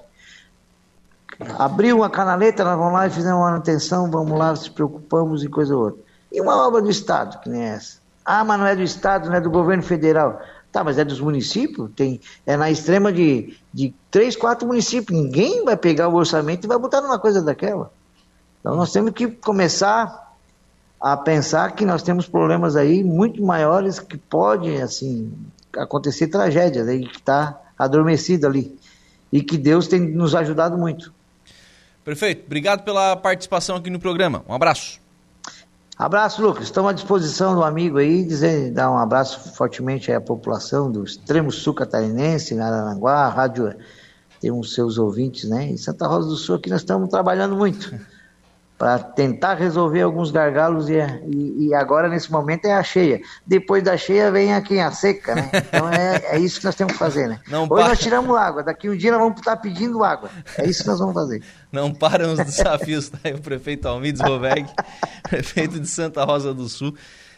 D: Abriu uma canaleta, nós vamos lá e fizemos manutenção, vamos lá, se preocupamos e coisa ou outra. E uma obra do Estado, que nem essa. Ah, mas não é do Estado, não é do governo federal. Tá, mas é dos municípios, tem, é na extrema de, de três, quatro municípios. Ninguém vai pegar o orçamento e vai botar numa coisa daquela. Então nós temos que começar a pensar que nós temos problemas aí muito maiores que podem, assim, acontecer tragédias aí que está adormecido ali e que Deus tem nos ajudado muito.
B: Prefeito, obrigado pela participação aqui no programa. Um abraço.
D: Abraço, Lucas. Estamos à disposição do amigo aí, dizer, dar um abraço fortemente à população do extremo sul catarinense, na Aranguá, a rádio tem os seus ouvintes, né? Em Santa Rosa do Sul aqui nós estamos trabalhando muito. Para tentar resolver alguns gargalos e, e, e, agora nesse momento é a cheia. Depois da cheia vem aqui a seca, né? Então é, é isso que nós temos que fazer, né?
B: Não
D: Hoje para... nós tiramos água, daqui um dia nós vamos estar pedindo água. É isso que nós vamos fazer.
B: Não param os desafios, tá? O prefeito Almides Roveg, prefeito de Santa Rosa do Sul.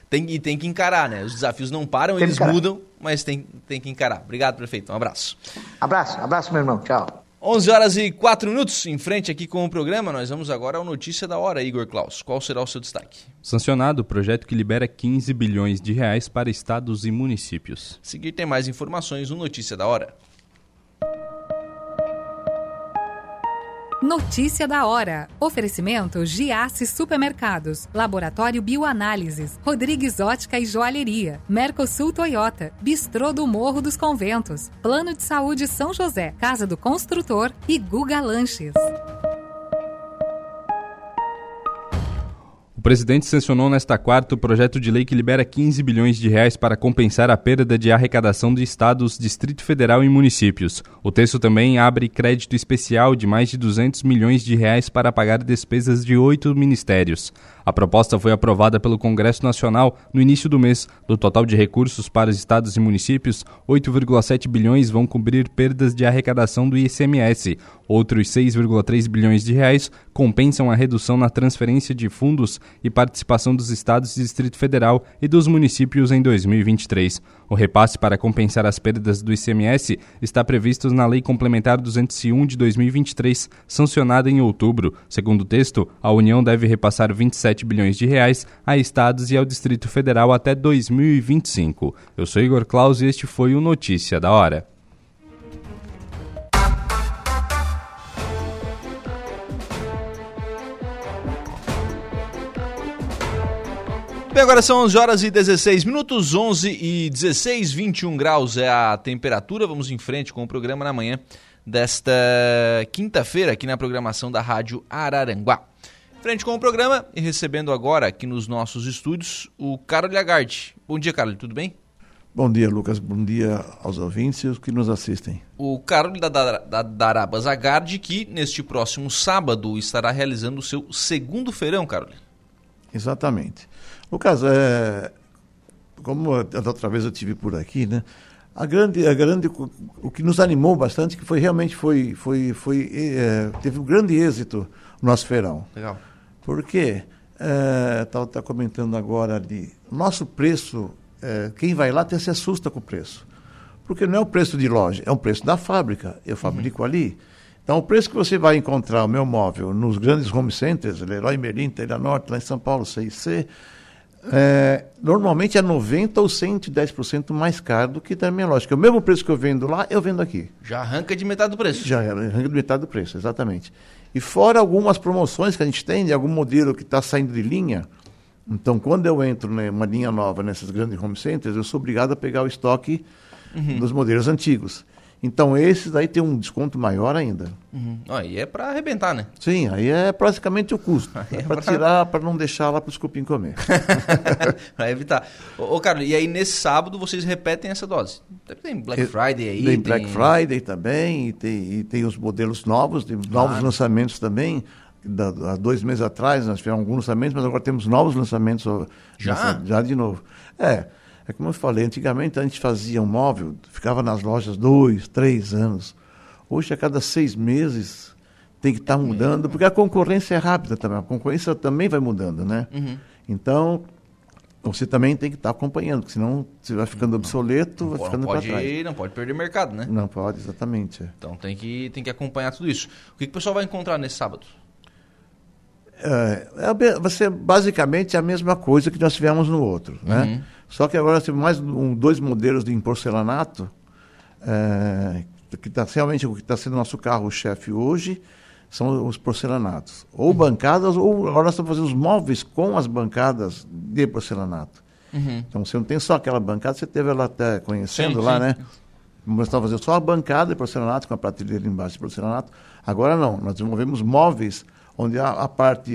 B: Tem, e tem que encarar, né? Os desafios não param,
D: Tem
B: eles mudam, mas tem, tem que encarar. Obrigado, prefeito. Um abraço.
D: Abraço, abraço, meu irmão. Tchau.
B: 11 horas e 4 minutos, em frente aqui com o programa, nós vamos agora ao Notícia da Hora, Igor Klaus. Qual será o seu destaque?
E: Sancionado o projeto que libera 15 bilhões de reais para estados e municípios.
B: A seguir tem mais informações no Notícia da Hora.
F: Notícia da hora. Oferecimento Giasse Supermercados, Laboratório Bioanálises, Rodrigues Ótica e Joalheria, Mercosul Toyota, Bistrô do Morro dos Conventos, Plano de Saúde São José, Casa do Construtor e Guga Lanches.
E: Presidente sancionou nesta quarta o projeto de lei que libera 15 bilhões de reais para compensar a perda de arrecadação de estados, Distrito Federal e municípios. O texto também abre crédito especial de mais de 200 milhões de reais para pagar despesas de oito ministérios. A proposta foi aprovada pelo Congresso Nacional no início do mês. Do total de recursos para os estados e municípios, 8,7 bilhões vão cobrir perdas de arrecadação do ICMS. Outros 6,3 bilhões de reais compensam a redução na transferência de fundos e participação dos estados e Distrito Federal e dos municípios em 2023. O repasse para compensar as perdas do ICMS está previsto na Lei Complementar 201 de 2023, sancionada em outubro. Segundo o texto, a União deve repassar 27 bilhões de reais a estados e ao Distrito Federal até 2025. Eu sou Igor Claus e este foi o Notícia da Hora.
B: Bem, agora são 11 horas e 16 minutos, 11 e 16, 21 graus é a temperatura. Vamos em frente com o programa na manhã desta quinta-feira aqui na programação da Rádio Araranguá. Frente com o programa e recebendo agora aqui nos nossos estúdios o Carlos Lagarde. Bom dia, Carlos, tudo bem?
G: Bom dia, Lucas. Bom dia aos ouvintes e aos que nos assistem.
B: O Carlos da, da, da Daraba Zagardi, que neste próximo sábado estará realizando o seu segundo feirão, Carlos.
G: Exatamente. Lucas, é, como da outra vez eu tive por aqui, né? A grande, a grande, o que nos animou bastante, que foi realmente foi, foi, foi é, teve um grande êxito o nosso feirão.
B: Legal.
G: Porque estava tá, tá comentando agora de nosso preço, é, quem vai lá até se assusta com o preço, porque não é o preço de loja, é o preço da fábrica. Eu fabrico uhum. ali. Então, o preço que você vai encontrar o meu móvel nos grandes home centers, Leroy Merlin, Telha Norte, lá em São Paulo, CIC, é, normalmente é 90% ou 110% mais caro do que da minha loja. Que é o mesmo preço que eu vendo lá, eu vendo aqui.
B: Já arranca de metade do preço.
G: Já arranca de metade do preço, exatamente. E fora algumas promoções que a gente tem de algum modelo que está saindo de linha. Então, quando eu entro numa linha nova nessas grandes home centers, eu sou obrigado a pegar o estoque uhum. dos modelos antigos. Então, esses aí tem um desconto maior ainda.
B: Uhum. Aí é para arrebentar, né?
G: Sim, aí é praticamente o custo. é, é para pra... tirar, para não deixar lá para os cupim comer.
B: para evitar. Ô, ô, Carlos, e aí nesse sábado vocês repetem essa dose? Tem Black Friday aí?
G: Tem, tem... Black Friday também, e tem, e tem os modelos novos, tem claro. novos lançamentos também. Da, há dois meses atrás nós tivemos alguns lançamentos, mas agora temos novos lançamentos.
B: Já?
G: Nessa, já de novo. É. É como eu falei, antigamente a gente fazia um móvel, ficava nas lojas dois, três anos. Hoje, a cada seis meses, tem que estar tá mudando, porque a concorrência é rápida também. A concorrência também vai mudando, né?
B: Uhum.
G: Então, você também tem que estar tá acompanhando, porque senão você vai ficando obsoleto,
B: não,
G: vai ficando para trás.
B: Não pode perder mercado, né?
G: Não pode, exatamente. É.
B: Então tem que, tem que acompanhar tudo isso. O que, que o pessoal vai encontrar nesse sábado?
G: É, é, vai ser basicamente a mesma coisa que nós tivemos no outro, né?
B: Uhum.
G: Só que agora temos mais um, dois modelos de porcelanato, é, que está realmente o que está sendo nosso carro-chefe hoje, são os porcelanatos. Ou uhum. bancadas, ou agora nós estamos fazendo os móveis com as bancadas de porcelanato.
B: Uhum.
G: Então você não tem só aquela bancada, você teve ela até conhecendo
B: sim,
G: lá,
B: sim.
G: né? Nós estamos fazendo só a bancada de porcelanato, com a prateleira embaixo de porcelanato. Agora não, nós desenvolvemos móveis onde a, a parte,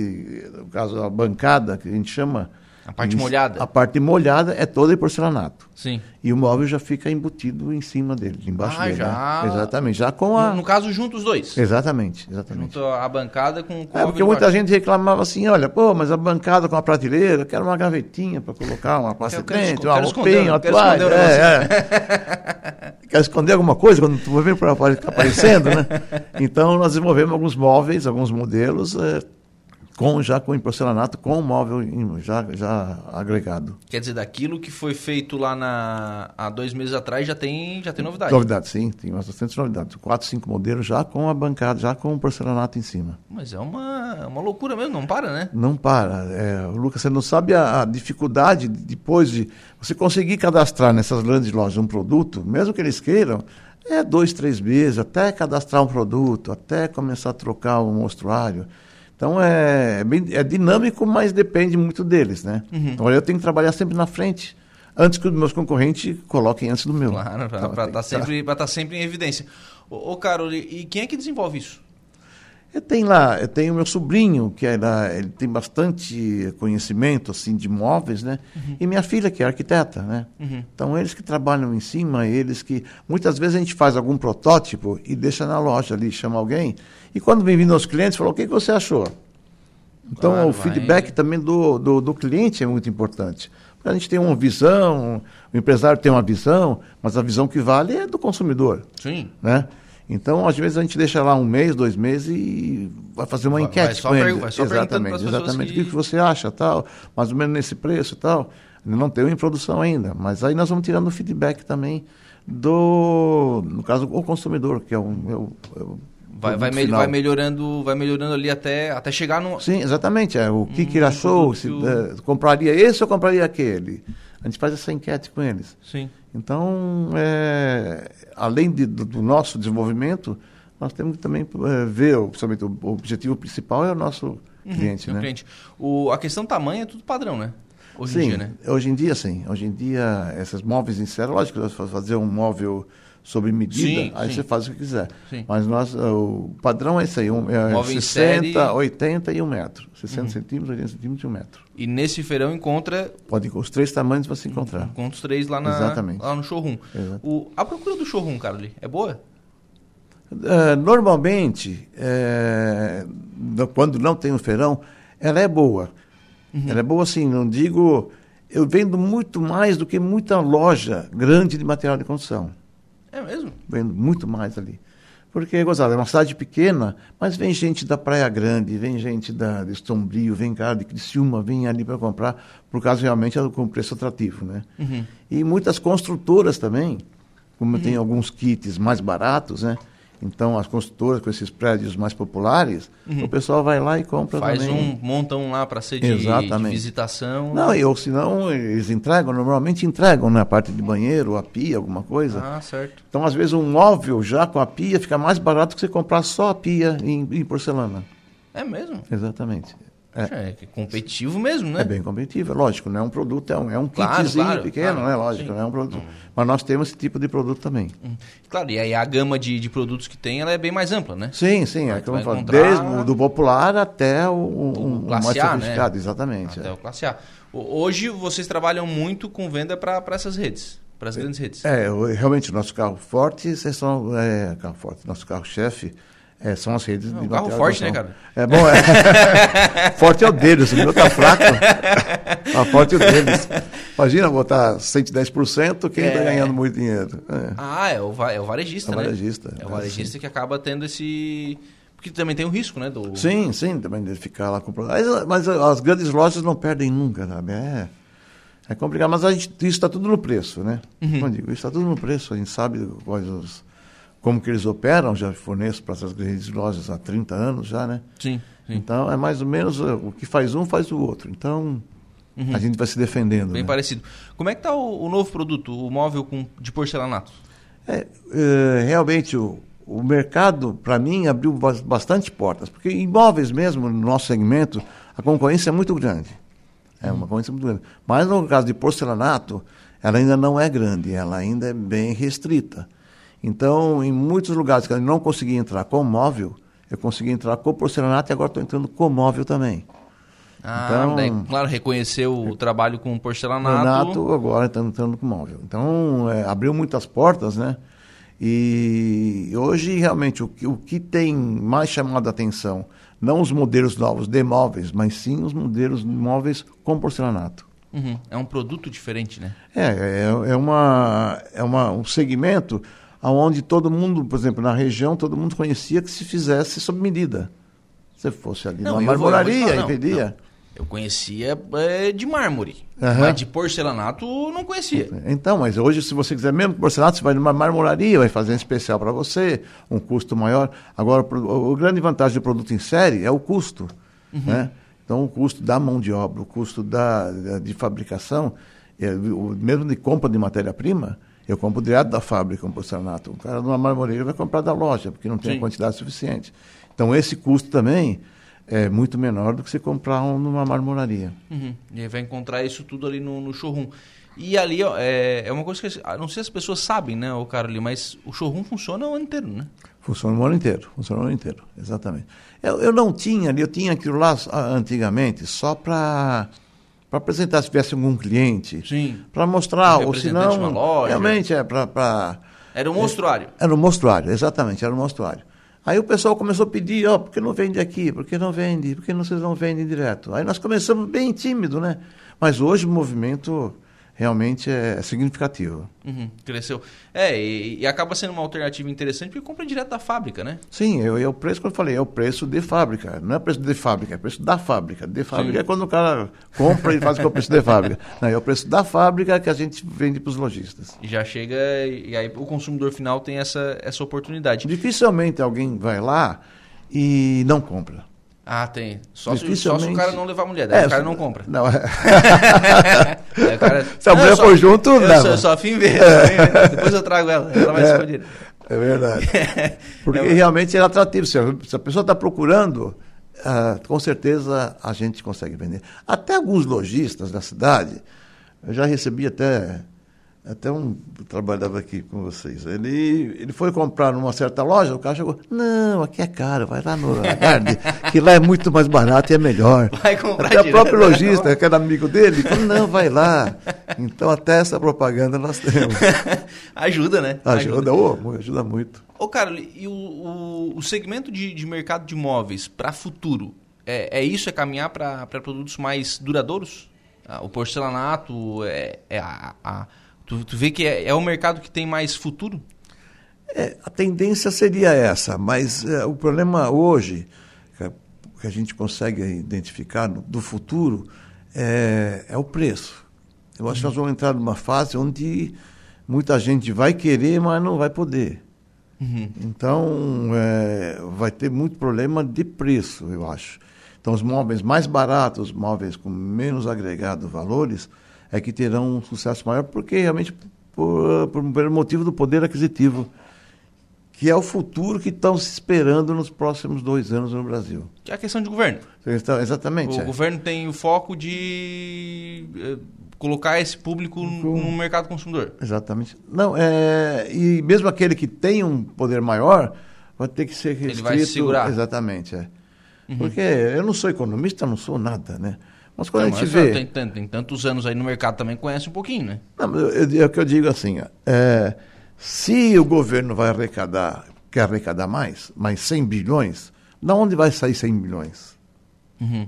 G: no caso, a bancada, que a gente chama,
B: a parte molhada.
G: A parte molhada é toda em porcelanato.
B: Sim.
G: E o móvel já fica embutido em cima dele, embaixo
B: ah,
G: dele.
B: Já...
G: Né? Exatamente. Já com a.
B: No, no, caso, junto os dois.
G: Exatamente, exatamente.
B: Junto a bancada com, com
G: É porque muita gente reclamava assim, olha, pô, mas a bancada com a prateleira, quero uma gavetinha para colocar uma pasta quente, uma roupinha, uma toalha. É, é. quer esconder alguma coisa quando tu vem aparecendo, né? Então nós desenvolvemos alguns móveis, alguns modelos. É, com já com em porcelanato, com o móvel já, já agregado.
B: Quer dizer, daquilo que foi feito lá na, há dois meses atrás já tem, já tem novidade.
G: Novidade, sim, tem bastante novidades. Quatro, cinco modelos já com a bancada, já com o porcelanato em cima.
B: Mas é uma, é uma loucura mesmo, não para, né?
G: Não para. É, Lucas, você não sabe a, a dificuldade de- depois de você conseguir cadastrar nessas grandes lojas um produto, mesmo que eles queiram, é dois, três meses, até cadastrar um produto, até começar a trocar o mostruário. Então é, é bem- é dinâmico, mas depende muito deles, né? Então eu tenho que trabalhar sempre na frente, antes que os meus concorrentes coloquem antes do meu.
B: Claro,
G: Então,
B: estar
G: tem que
B: sempre, pra tá sempre em evidência. Ô, ô Carol, e quem é que desenvolve isso?
G: Eu tenho lá, eu tenho meu sobrinho, que é lá, ele tem bastante conhecimento assim de móveis, né? E minha filha, que é arquiteta, né? Então eles que trabalham em cima, eles que muitas vezes a gente faz algum protótipo e deixa na loja ali, chama alguém, e quando vem vindo aos clientes, falou: "O que que você achou?" Então
B: Claro,
G: o
B: vai-
G: feedback também do, do, do cliente é muito importante. Porque a gente tem uma visão, o empresário tem uma visão, mas a visão que vale é do consumidor
B: Sim.
G: né? Então, às vezes a gente deixa lá um mês, dois meses e vai fazer uma
B: Vai-
G: enquete
B: vai
G: com eles.
B: vai só
G: exatamente, exatamente.
B: que-
G: O que que você acha, tal, mais ou menos nesse preço, e tal. Não tem em produção ainda, mas aí nós vamos tirando o feedback também do, no caso, o consumidor, que é o, é o, é o
B: Vai, vai, mel- vai melhorando, vai melhorando ali até, até chegar no.
G: Sim, exatamente. É, o que, que ele achou, se,
B: produto-
G: eh, compraria esse ou compraria aquele. A gente faz essa enquete com eles.
B: Sim.
G: Então, é, além de- do, do nosso desenvolvimento, nós temos que também é, ver, o- principalmente o, o objetivo principal é o nosso cliente,
B: É
G: né?
B: cliente. O, a questão tamanho é tudo padrão, né? Hoje
G: sim,
B: em dia, né?
G: hoje em dia sim. Hoje em dia, esses móveis em série, lógico fazer um móvel sob medida,
B: Sim,
G: aí
B: sim.
G: você faz o que quiser.
B: Sim.
G: Mas nós, eh, o padrão é isso aí, um, é
B: Móvel em
G: 60,
B: série- Uhum.
G: 80 e 1 metro. 60 centímetros, 80 centímetros e 1 metro.
B: E nesse feirão encontra,
G: Pode, os três tamanhos você encontrar.
B: encontra os três lá, na,
G: Exatamente.
B: lá no showroom.
G: Exato.
B: O, a procura do showroom, Caroli, é boa?
G: Eh, normalmente, no- quando não tem o feirão, ela é boa. Ela é boa assim, não digo. Eu vendo muito mais do que muita loja grande de material de construção.
B: É mesmo?
G: Vendo muito mais ali. Porque, gozado, é uma cidade pequena, mas vem gente da Praia Grande, vem gente da, de Sombrio, vem cara de Criciúma, vem ali para comprar, por causa realmente é com preço atrativo, né? E muitas construtoras também, como tem alguns kits mais baratos, né? Então, as construtoras com esses prédios mais populares, o pessoal vai lá e compra
B: Faz
G: também.
B: um, monta um lá para ser de, de visitação.
G: Não, ou senão eles entregam, normalmente entregam na parte de banheiro, a pia, alguma coisa.
B: Ah, certo.
G: Então, às vezes, um móvel já com a pia fica mais barato que você comprar só a pia em, em porcelana.
B: É mesmo?
G: Exatamente. É,
B: É, competitivo mesmo, né?
G: é bem competitivo, é lógico, não é um produto, é um, é um
B: Claro,
G: kitzinho
B: claro,
G: pequeno,
B: claro,
G: né? Lógico,
B: sim.
G: não é um produto. Mas nós temos esse tipo de produto também.
B: Hum. Claro, e aí a gama de, de produtos que tem ela é bem mais ampla, né?
G: Sim, sim, é como
B: encontrar-
G: desde o do popular até o, o-
B: O
G: mais
B: né?
G: sofisticado, exatamente.
B: Até
G: é.
B: o classe A. Hoje vocês trabalham muito com venda para essas redes, para as grandes redes.
G: É, o- realmente, nosso carro forte, vocês são, é, carro forte, nosso carro-chefe é, são as redes
B: Não,
G: de
B: um
G: de
B: forte, né, cara?
G: É bom, é. forte é o deles, o meu tá fraco. tá forte é o deles. Imagina botar 110%, quem
B: É.
G: tá ganhando muito dinheiro? É.
B: Ah, é o, va- é o varejista,
G: É o
B: né?
G: varejista,
B: É o
G: é,
B: varejista que acaba tendo esse... Porque também tem o risco, né? Do...
G: Sim, sim, também de ficar lá com mas, mas as grandes lojas não perdem nunca, sabe? É, é complicado, mas a gente, isso está tudo no preço, né?
B: Uhum.
G: Como eu digo, isso está tudo no preço, a gente sabe quais os, como que eles operam, já forneço para essas grandes lojas há 30 anos já, né?
B: Sim, sim.
G: Então é mais ou menos uh, o que faz um faz o outro. Então a gente vai se defendendo.
B: Uhum. Bem
G: né?
B: parecido. Como é que tá o, o novo produto, o móvel com, de porcelanato?
G: É, eh, realmente o, o mercado, para mim, abriu bas- bastante portas, porque imóveis mesmo, no nosso segmento, a concorrência é muito grande. É uma concorrência muito grande. Mas no caso de porcelanato, ela ainda não é grande, ela ainda é bem restrita. Então, em muitos lugares que eu não consegui entrar com móvel, eu consegui entrar com porcelanato e agora estou entrando com móvel também.
B: Ah,
G: Então-
B: daí, claro, reconheceu o trabalho com porcelanato.
G: Porcelanato agora está entrando com móvel. Então, é, abriu muitas portas, né? E hoje, realmente, o que, o que tem mais chamado a atenção, não os modelos novos de móveis, mas sim os modelos de móveis com porcelanato.
B: Uhum. É um produto diferente, né?
G: É, é, é, uma, é uma, um segmento onde todo mundo, por exemplo, na região, todo mundo conhecia que se fizesse sob medida. Se fosse ali
B: Não, te
G: marmoraria
B: não,
G: vendia.
B: Eu conhecia é, de mármore,
G: Aham.
B: mas de porcelanato não conhecia.
G: Então, mas hoje, se você quiser mesmo porcelanato, você vai numa marmoraria, vai fazer um especial para você, um custo maior. Agora, o o, grande vantagem do produto em série é o custo. Né? Então, o custo da mão de obra, o custo da, da- de fabricação, é, o, mesmo de compra de matéria-prima, eu compro direto da fábrica um porcelanato. O cara numa marmoraria vai comprar da loja, porque não tem
B: Sim.
G: a quantidade suficiente. Então, esse custo também é muito menor do que você comprar um numa marmoraria.
B: Uhum. E aí vai encontrar isso tudo ali no, no showroom. E ali, ó, é, é uma coisa que ah, não sei se as pessoas sabem, né, o cara ali, mas o showroom funciona o ano inteiro, né?
G: Funciona o ano inteiro, funciona o ano inteiro, exatamente. Eu, eu não tinha ali, eu tinha aquilo lá ah, antigamente só para apresentar se tivesse algum cliente,
B: Sim.
G: para mostrar, ou
B: uma loja.
G: realmente é para...
B: Era um monstruário.
G: Era um mostruário, exatamente, era um mostruário. Aí o pessoal começou a pedir, ó, por que não vende aqui? Por que não vende? Por que não, vocês não vendem direto? Aí nós começamos bem tímido, né? Mas hoje o movimento realmente é significativo.
B: Uhum, cresceu. É, e, e acaba sendo uma alternativa interessante porque compra direto da fábrica, né?
G: Sim, eu, é o preço que eu falei, é o preço de fábrica. Não é preço de fábrica, é preço da fábrica. De fábrica
B: Sim.
G: é quando o cara compra e faz com o preço de fábrica. Não, é o preço da fábrica que a gente vende para os lojistas.
B: E já chega e aí o consumidor final tem essa, essa oportunidade.
G: Dificilmente alguém vai lá e não compra.
B: Ah, tem. Só se, só se o
G: Dificilmente.
B: cara não levar a mulher, daí
G: É,
B: o cara não compra.
G: Não, é.
B: Cara,
G: Se a
B: "Não,
G: mulher
B: eu
G: for junto,
B: eu
G: leva."
B: só, eu só fim ver. fim ver. Depois eu trago ela, ela vai
G: É.
B: escolher.
G: É verdade. Porque
B: É.
G: realmente é atrativo. Se a, se a pessoa está procurando, ah, com certeza a gente consegue vender. Até alguns lojistas da cidade, eu já recebi até, até um trabalhava aqui com vocês. Ele, ele foi comprar numa certa loja, o cara chegou, não, aqui é caro, vai lá no Lagarde, que lá é muito mais barato e é melhor.
B: Vai comprar
G: Até o próprio lojista, que era amigo dele, falou, não, vai lá. Então até essa propaganda nós temos.
B: Ajuda, né?
G: Ajuda, ô, ajuda muito.
B: Ô, Carlos, e o, o, o segmento de, de mercado de imóveis para futuro, é, é isso? É caminhar para produtos mais duradouros? Ah, o porcelanato, é, é a, a- tu, tu vê que é, é o mercado que tem mais futuro?
G: É, a tendência seria essa, mas é, o problema hoje, que a, gente consegue identificar no- do futuro, é, é o preço. Eu acho que nós vamos entrar numa fase onde muita gente vai querer, mas não vai poder. Então, é, vai ter muito problema de preço, eu acho. Então, os móveis mais baratos, os móveis com menos agregado valores, é que terão um sucesso maior, porque realmente por, por, pelo motivo do poder aquisitivo, que é o futuro que estão se esperando nos próximos dois anos no Brasil.
B: Que é a questão de governo.
G: Então, exatamente.
B: O
G: é.
B: governo tem o foco de eh, colocar esse público no, no mercado consumidor.
G: Exatamente. Não, é, e mesmo aquele que tem um poder maior, vai ter que ser restrito.
B: Ele vai se segurar. Uhum.
G: Exatamente, é. Porque eu não sou economista, não sou nada, né? Mas quando
B: Não,
G: a gente vê...
B: tem, tem- tem tantos anos aí no mercado também, conhece um pouquinho, né?
G: Não, mas eu- é o que eu digo assim, é, se o governo vai arrecadar, quer arrecadar mais, mais 100 bilhões, da onde vai sair 100 bilhões?
B: Uhum.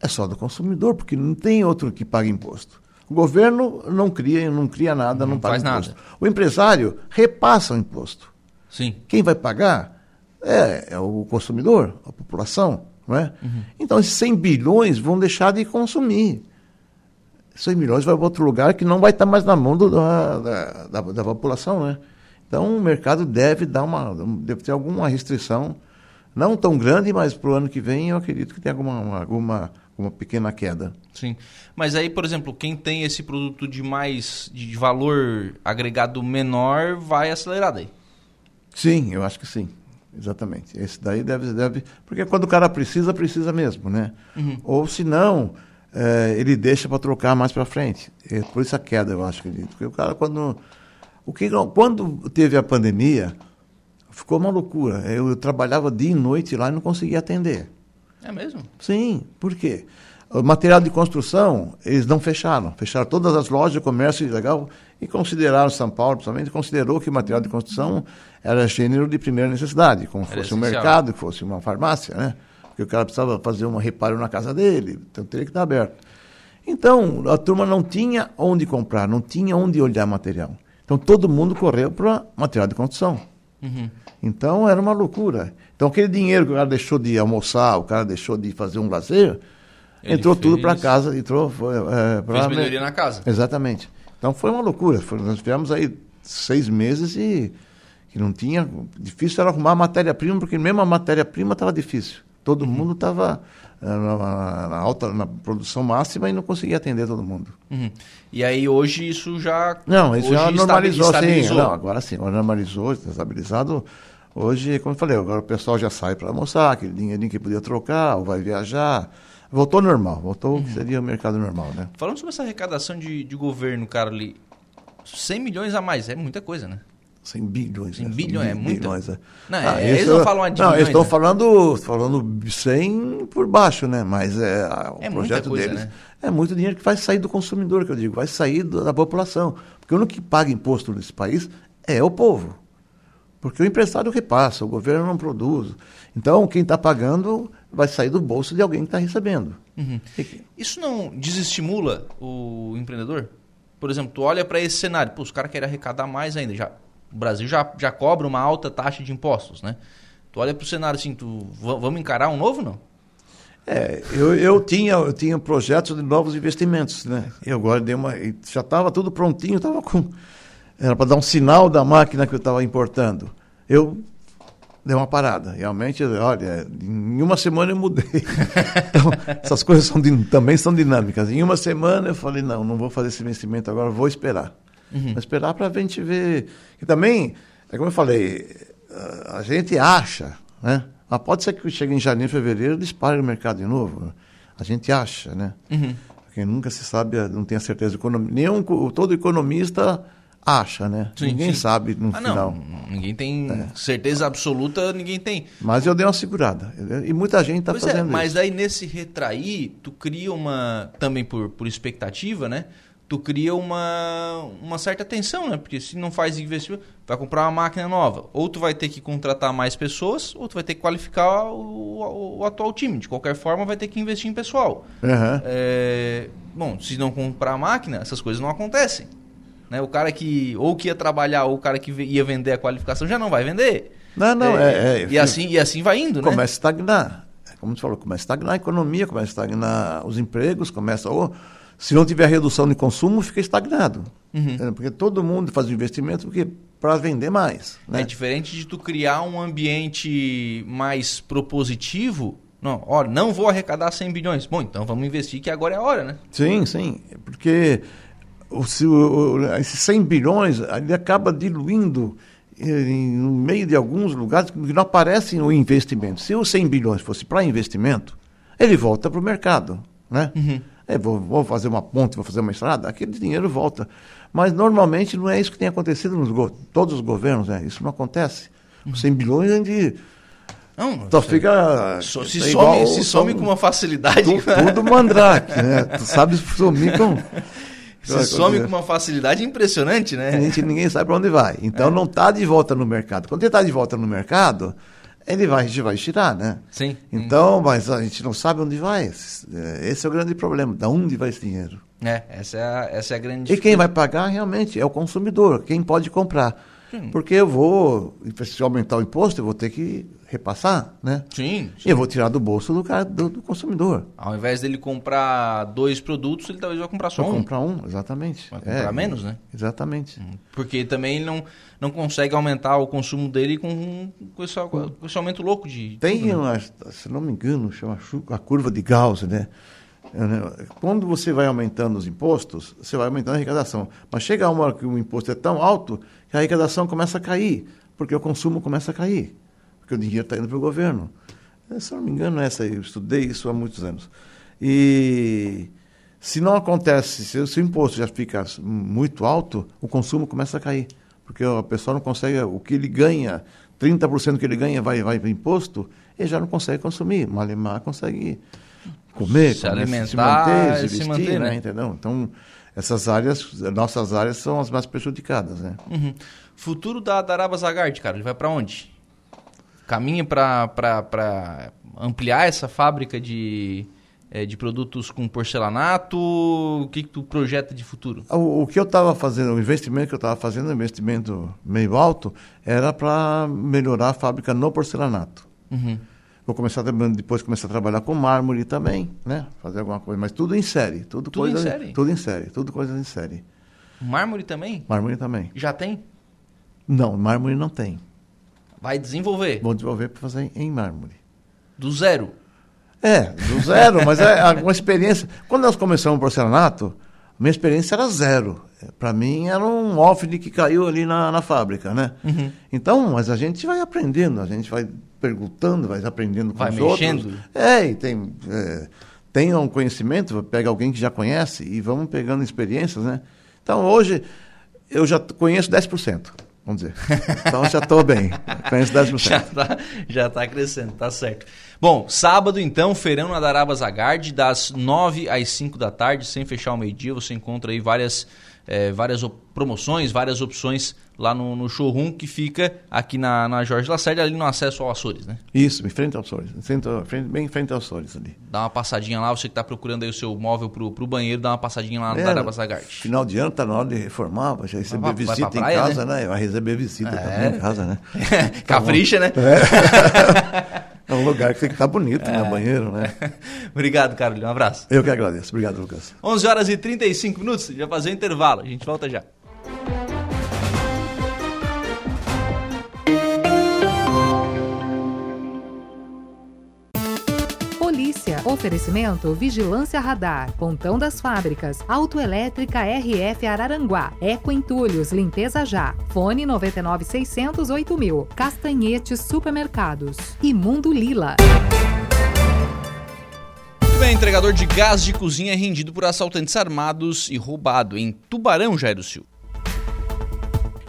G: É só do consumidor, porque não tem outro que pague imposto. O governo não cria, não cria nada, não,
B: Não
G: paga
B: faz nada.
G: imposto. O empresário repassa o imposto.
B: Sim.
G: Quem vai pagar é, é o consumidor, a população, não é? Então, esses 100 bilhões vão deixar de consumir. 100 milhões vai para outro lugar que não vai estar mais na mão do- da, da, da, da população, né? Então, o mercado deve dar uma, deve ter alguma restrição, não tão grande, mas para o ano que vem eu acredito que tem alguma, uma- alguma, uma pequena queda.
B: Sim. Mas aí, por exemplo, quem tem esse produto de mais de valor agregado menor vai acelerar daí.
G: Sim, eu acho que sim. Exatamente. Esse daí deve, deve. Porque quando o cara precisa, precisa mesmo, né? Ou se não, eh, ele deixa para trocar mais para frente. É por isso a queda, eu acho, acredito. Porque o cara, quando. O que, quando teve a pandemia, ficou uma loucura. Eu, eu trabalhava dia e noite lá e não conseguia atender.
B: É mesmo?
G: Sim, por quê? O material de construção, eles não fecharam. Fecharam todas as lojas de comércio legal e consideraram, São Paulo, principalmente, considerou que o material de construção era gênero de primeira necessidade, como
B: Era
G: fosse um
B: essencial.
G: mercado, que fosse uma farmácia, né? Porque o cara precisava fazer um reparo na casa dele, então teria que estar aberto. Então, a turma não tinha onde comprar, não tinha onde olhar material. Então, todo mundo correu para material de construção. Uhum. Então era uma loucura. Então aquele dinheiro que o cara deixou de almoçar, o cara deixou de fazer um lazer, Ele entrou fez... tudo para casa, entrou. Foi,
B: é, pra... Fez melhoria na casa.
G: Exatamente. Então foi uma loucura. Foi, nós tivemos aí seis meses e que não tinha. Difícil era arrumar matéria-prima, porque mesmo a matéria-prima estava difícil. Todo uhum. mundo estava eh, na, na, alta, na produção máxima e não conseguia atender todo mundo.
B: Uhum. E aí hoje isso já.
G: Não, isso já normalizou, sim. Não, agora sim, normalizou, está estabilizado. Hoje, como eu falei, agora o pessoal já sai para almoçar, aquele dinheirinho que podia trocar, ou vai viajar. Voltou normal, voltou uhum. seria o mercado normal, né?
B: Falando sobre essa arrecadação de, de governo, cara, ali, 100 milhões a mais, é muita coisa, né?
G: 100 bilhões.
B: 100 né? bilhões, é muito.
G: Bilhões, é.
B: Não, ah, é, eles não falam de
G: Não, eles estão né? falando, falando 100 por baixo, né? Mas é, o é projeto coisa, deles né? é muito dinheiro que vai sair do consumidor, que eu digo, vai sair da população. Porque o único que paga imposto nesse país é o povo. Porque o empresário repassa, o governo não produz. Então, quem está pagando vai sair do bolso de alguém que está recebendo.
B: Uhum. Isso não desestimula o empreendedor? Por exemplo, tu olha para esse cenário, pô, os caras querem arrecadar mais ainda. Já, o Brasil já, já cobra uma alta taxa de impostos, né? Tu olha para o cenário assim, tu, vamos encarar um novo, não?
G: É, eu, eu, tinha, eu tinha projetos de novos investimentos, né? E agora dei uma, já estava tudo prontinho, estava com era para dar um sinal da máquina que eu estava importando. Eu deu uma parada. Realmente, olha, em uma semana eu mudei. então, essas coisas são, também são dinâmicas. Em uma semana eu falei, não, não vou fazer esse investimento agora, vou esperar. Uhum. Vou esperar para a gente ver. E também, é como eu falei, a gente acha, né? Mas pode ser que chegue em janeiro, fevereiro, dispare no mercado de novo. A gente acha, né? Uhum. Porque nunca se sabe, não tem a certeza. Nenhum, todo economista acha, né? Sim, ninguém sim. sabe no ah, final.
B: Não, ninguém tem é. certeza absoluta, ninguém tem.
G: Mas eu dei uma segurada. E muita gente está é, fazendo
B: é, mas
G: isso.
B: Mas aí nesse retrair, tu cria uma. Também por, por expectativa, né? Tu cria uma, uma certa tensão, né? Porque se não faz investimento, vai comprar uma máquina nova. Ou tu vai ter que contratar mais pessoas, ou tu vai ter que qualificar o, o, o atual time. De qualquer forma, vai ter que investir em pessoal. Uhum. É, bom, se não comprar a máquina, essas coisas não acontecem. Né? O cara que ou que ia trabalhar ou o cara que ia vender a qualificação já não vai vender.
G: Não, não, é. é,
B: é e, assim, e assim vai indo,
G: começa né? Começa a estagnar. É como você falou, começa a estagnar a economia, começa a estagnar os empregos, começa. Ou, se não tiver redução de consumo, fica estagnado. Uhum. Porque todo mundo faz investimento porque para vender mais. Né?
B: É diferente de tu criar um ambiente mais propositivo. Não, olha, não vou arrecadar 100 bilhões. Bom, então vamos investir que agora é a hora, né?
G: Sim, sim. Porque esses 100 bilhões, ele acaba diluindo em, no meio de alguns lugares que não aparecem o investimento. Se os 100 bilhões fosse para investimento, ele volta para o mercado. Né? Uhum. É, vou, vou, fazer uma ponte, vou fazer uma estrada, aquele dinheiro volta. Mas normalmente não é isso que tem acontecido nos todos os governos, né? isso não acontece. Os 100 bilhões é de. Não, só fica.
B: So, se, é some, se some com uma facilidade. Tu,
G: tudo mandrake, né? Tu sabe sumir com.
B: Você some com uma facilidade impressionante, né?
G: A gente, ninguém sabe para onde vai. Então é. não está de volta no mercado. Quando ele está de volta no mercado, ele vai, a gente vai tirar, né?
B: Sim.
G: Então, mas a gente não sabe onde vai. Esse é o grande problema. Da onde vai esse dinheiro?
B: É, essa é a, essa é a grande
G: E quem vai pagar realmente é o consumidor, quem pode comprar. Sim. Porque eu vou, se aumentar o imposto, eu vou ter que repassar, né?
B: Sim.
G: sim. E eu vou tirar do bolso do, cara, do, do, consumidor.
B: Ao invés dele comprar dois produtos, ele talvez vai comprar só
G: vai
B: um.
G: comprar um, exatamente.
B: Vai comprar é, menos, né?
G: Exatamente.
B: Hum. Porque também ele não, não consegue aumentar o consumo dele com, com, esse, com esse aumento louco de...
G: Tem, tudo, né? uma, se não me engano, chama a curva de Gauss, né? É, quando você vai aumentando os impostos, você vai aumentando a arrecadação. Mas chega uma hora que o imposto é tão alto que a arrecadação começa a cair, porque o consumo começa a cair porque o dinheiro está indo para o governo. É, se não me engano, essa eu estudei isso há muitos anos. E se não acontece, se, se o imposto já fica muito alto, o consumo começa a cair. Porque a pessoa não consegue, o que ele ganha, 30% que ele ganha vai, vai para imposto, ele já não consegue consumir. Malemar consegue comer,
B: se alimentar, se manter, se, vestir, se manter, né?
G: né? Entendeu? Então, essas áreas, nossas áreas são as mais prejudicadas, né?
B: Uhum. Futuro da, da Araba Zagard, cara, ele vai para onde? Caminha para ampliar essa fábrica de, é, de produtos com porcelanato? O que, que tu projeta de futuro?
G: O, o que eu estava fazendo, o investimento que eu estava fazendo, um investimento meio alto, era para melhorar a fábrica no porcelanato.
B: Uhum.
G: Vou começar depois começar a trabalhar com mármore também, né? Fazer alguma coisa, mas tudo em série, tudo,
B: Tudo em
G: coisa,
B: série?
G: tudo em série, tudo coisas em série.
B: Mármore também?
G: Mármore também.
B: Já tem?
G: Não, mármore não tem.
B: Vai desenvolver.
G: Vou desenvolver para fazer em mármore.
B: Do zero.
G: É, do zero, mas é uma experiência. Quando nós começamos o porcelanato, minha experiência era zero. Para mim era um OVNI que caiu ali na, na fábrica, né?
B: Uhum.
G: Então, mas a gente vai aprendendo, a gente vai perguntando, vai aprendendo com
B: Vai
G: os
B: mexendo.
G: outros. É, e tem, é, tem um conhecimento, pega alguém que já conhece e vamos pegando experiências, né? Então, hoje, eu já conheço 10%, vamos dizer. Então, já estou bem, conheço 10%.
B: Já tá, já tá crescendo, tá certo. Bom, sábado então, feirão na Daraba Zagard, das 9 às 5 da tarde, sem fechar o meio-dia, você encontra aí várias, eh, várias promoções, várias opções lá no, no showroom que fica aqui na, na Jorge Lacerda, ali no acesso ao Açores, né?
G: Isso, em frente Açores, ao- frente- bem em frente aos Açores ali.
B: Dá uma passadinha lá, você que tá procurando aí o seu móvel pro, pro banheiro, dá uma passadinha lá no
G: É,
B: Daraba Zagard.
G: Final de ano tá na hora de reformar, vai receber
B: Vai pra- vai
G: visita
B: pra
G: em
B: praia,
G: casa, né? Vai receber visita também em casa, né?
B: Capricha, né?
G: É um lugar que tem que estar bonito, né? Banheiro, né?
B: Obrigado, Carolina. Um abraço.
G: Eu que agradeço. Obrigado, Lucas.
B: 11 horas e 35 minutos, já fazer o intervalo. A gente volta já.
F: Oferecimento Vigilância Radar. Pontão das Fábricas. Autoelétrica RF Araranguá. Eco Entulhos. Limpeza Já. Fone 99 mil. Castanhetes Supermercados. E Mundo Lila.
B: Muito bem, entregador de gás de cozinha é rendido por assaltantes armados e roubado em Tubarão, Jairo Silva.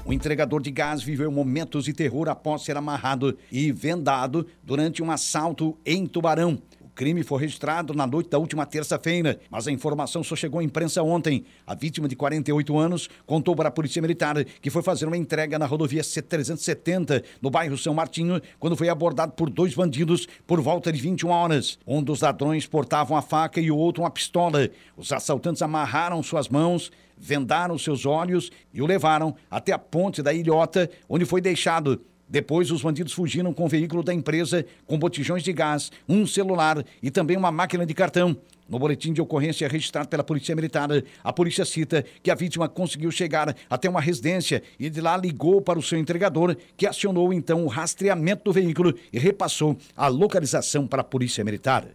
H: O entregador de gás viveu momentos de terror após ser amarrado e vendado durante um assalto em Tubarão. Crime foi registrado na noite da última terça-feira, mas a informação só chegou à imprensa ontem. A vítima de 48 anos contou para a Polícia Militar que foi fazer uma entrega na rodovia C-370, no bairro São Martinho, quando foi abordado por dois bandidos por volta de 21 horas. Um dos ladrões portava uma faca e o outro uma pistola. Os assaltantes amarraram suas mãos vendaram seus olhos e o levaram até a ponte da Ilhota, onde foi deixado. Depois, os bandidos fugiram com o veículo da empresa, com botijões de gás, um celular e também uma máquina de cartão. No boletim de ocorrência registrado pela Polícia Militar, a polícia cita que a vítima conseguiu chegar até uma residência e de lá ligou para o seu entregador, que acionou então o rastreamento do veículo e repassou a localização para a Polícia Militar.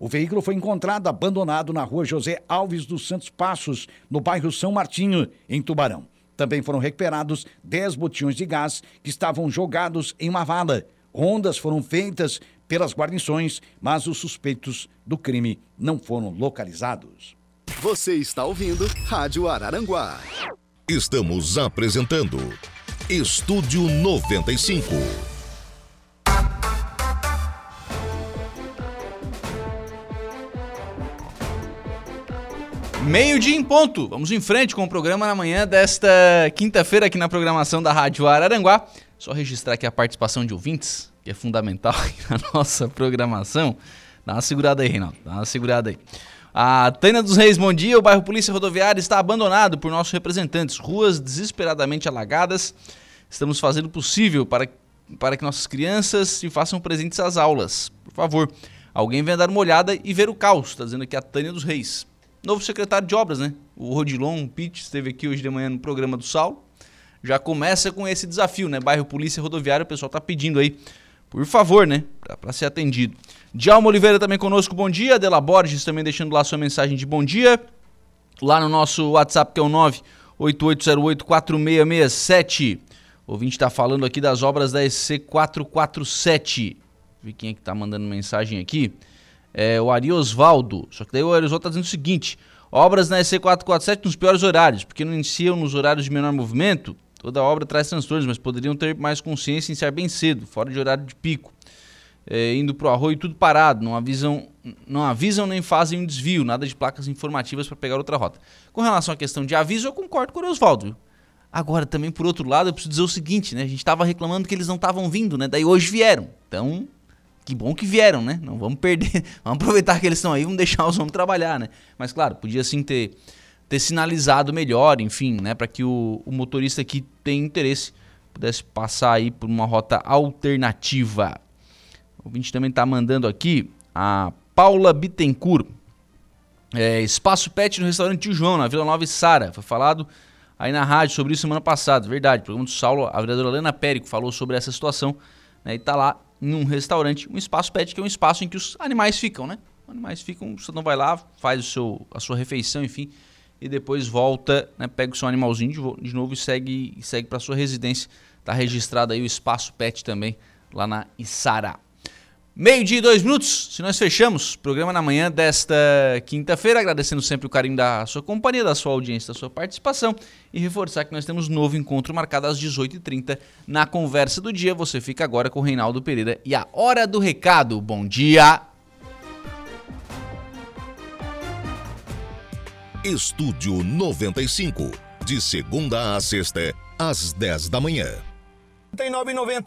H: O veículo foi encontrado abandonado na rua José Alves dos Santos Passos, no bairro São Martinho, em Tubarão. Também foram recuperados 10 botijões de gás que estavam jogados em uma vala. Rondas foram feitas pelas guarnições, mas os suspeitos do crime não foram localizados.
A: Você está ouvindo Rádio Araranguá. Estamos apresentando Estúdio 95.
B: Meio-dia em ponto. Vamos em frente com o programa na manhã desta quinta-feira aqui na programação da Rádio Araranguá. Só registrar aqui a participação de ouvintes, que é fundamental na nossa programação. Dá uma segurada aí, Reinaldo. Dá uma segurada aí. A Tânia dos Reis, bom dia. O bairro Polícia Rodoviária está abandonado por nossos representantes. Ruas desesperadamente alagadas. Estamos fazendo o possível para, para que nossas crianças se façam presentes às aulas. Por favor, alguém venha dar uma olhada e ver o caos, está dizendo aqui a Tânia dos Reis. Novo secretário de obras, né? O Rodilon Pitt esteve aqui hoje de manhã no programa do Saulo. Já começa com esse desafio, né? Bairro Polícia Rodoviária, o pessoal tá pedindo aí, por favor, né? Para ser atendido. Djalma Oliveira também conosco, bom dia. Adela Borges também deixando lá sua mensagem de bom dia. Lá no nosso WhatsApp, que é o 988084667. O ouvinte está falando aqui das obras da SC447. Vi quem é que tá mandando mensagem aqui. É o Ari Osvaldo. Só que daí o Ari Osvaldo tá dizendo o seguinte: obras na SC447 nos piores horários, porque não iniciam nos horários de menor movimento. Toda obra traz transtornos, mas poderiam ter mais consciência em iniciar bem cedo, fora de horário de pico. É, indo pro arroio tudo parado, não avisam, não avisam nem fazem um desvio, nada de placas informativas para pegar outra rota. Com relação à questão de aviso, eu concordo com o Osvaldo. Agora, também por outro lado, eu preciso dizer o seguinte, né? A gente estava reclamando que eles não estavam vindo, né? Daí hoje vieram. Então, que bom que vieram, né? Não vamos perder, vamos aproveitar que eles estão aí, vamos deixar os homens trabalhar, né? Mas claro, podia sim ter, ter sinalizado melhor, enfim, né? Para que o, o motorista que tem interesse pudesse passar aí por uma rota alternativa. O ouvinte também está mandando aqui a Paula Bittencourt. É, espaço Pet no restaurante Tio João, na Vila Nova e Sara. Foi falado aí na rádio sobre isso semana passada, verdade. O programa do Saulo, a vereadora Helena Périco falou sobre essa situação. Né, e está lá em um restaurante, um espaço pet, que é um espaço em que os animais ficam, né? Os animais ficam, você não vai lá, faz o seu, a sua refeição, enfim, e depois volta, né, pega o seu animalzinho de, de novo e segue, segue para sua residência. Está registrado aí o espaço pet também lá na Isara. Meio-dia e dois minutos, se nós fechamos, programa na manhã desta quinta-feira, agradecendo sempre o carinho da sua companhia, da sua audiência, da sua participação e reforçar que nós temos novo encontro marcado às 18h30 na conversa do dia. Você fica agora com o Reinaldo Pereira e a Hora do Recado. Bom dia!
A: Estúdio 95, de segunda a sexta, às 10 da manhã.
I: R$ 39,90.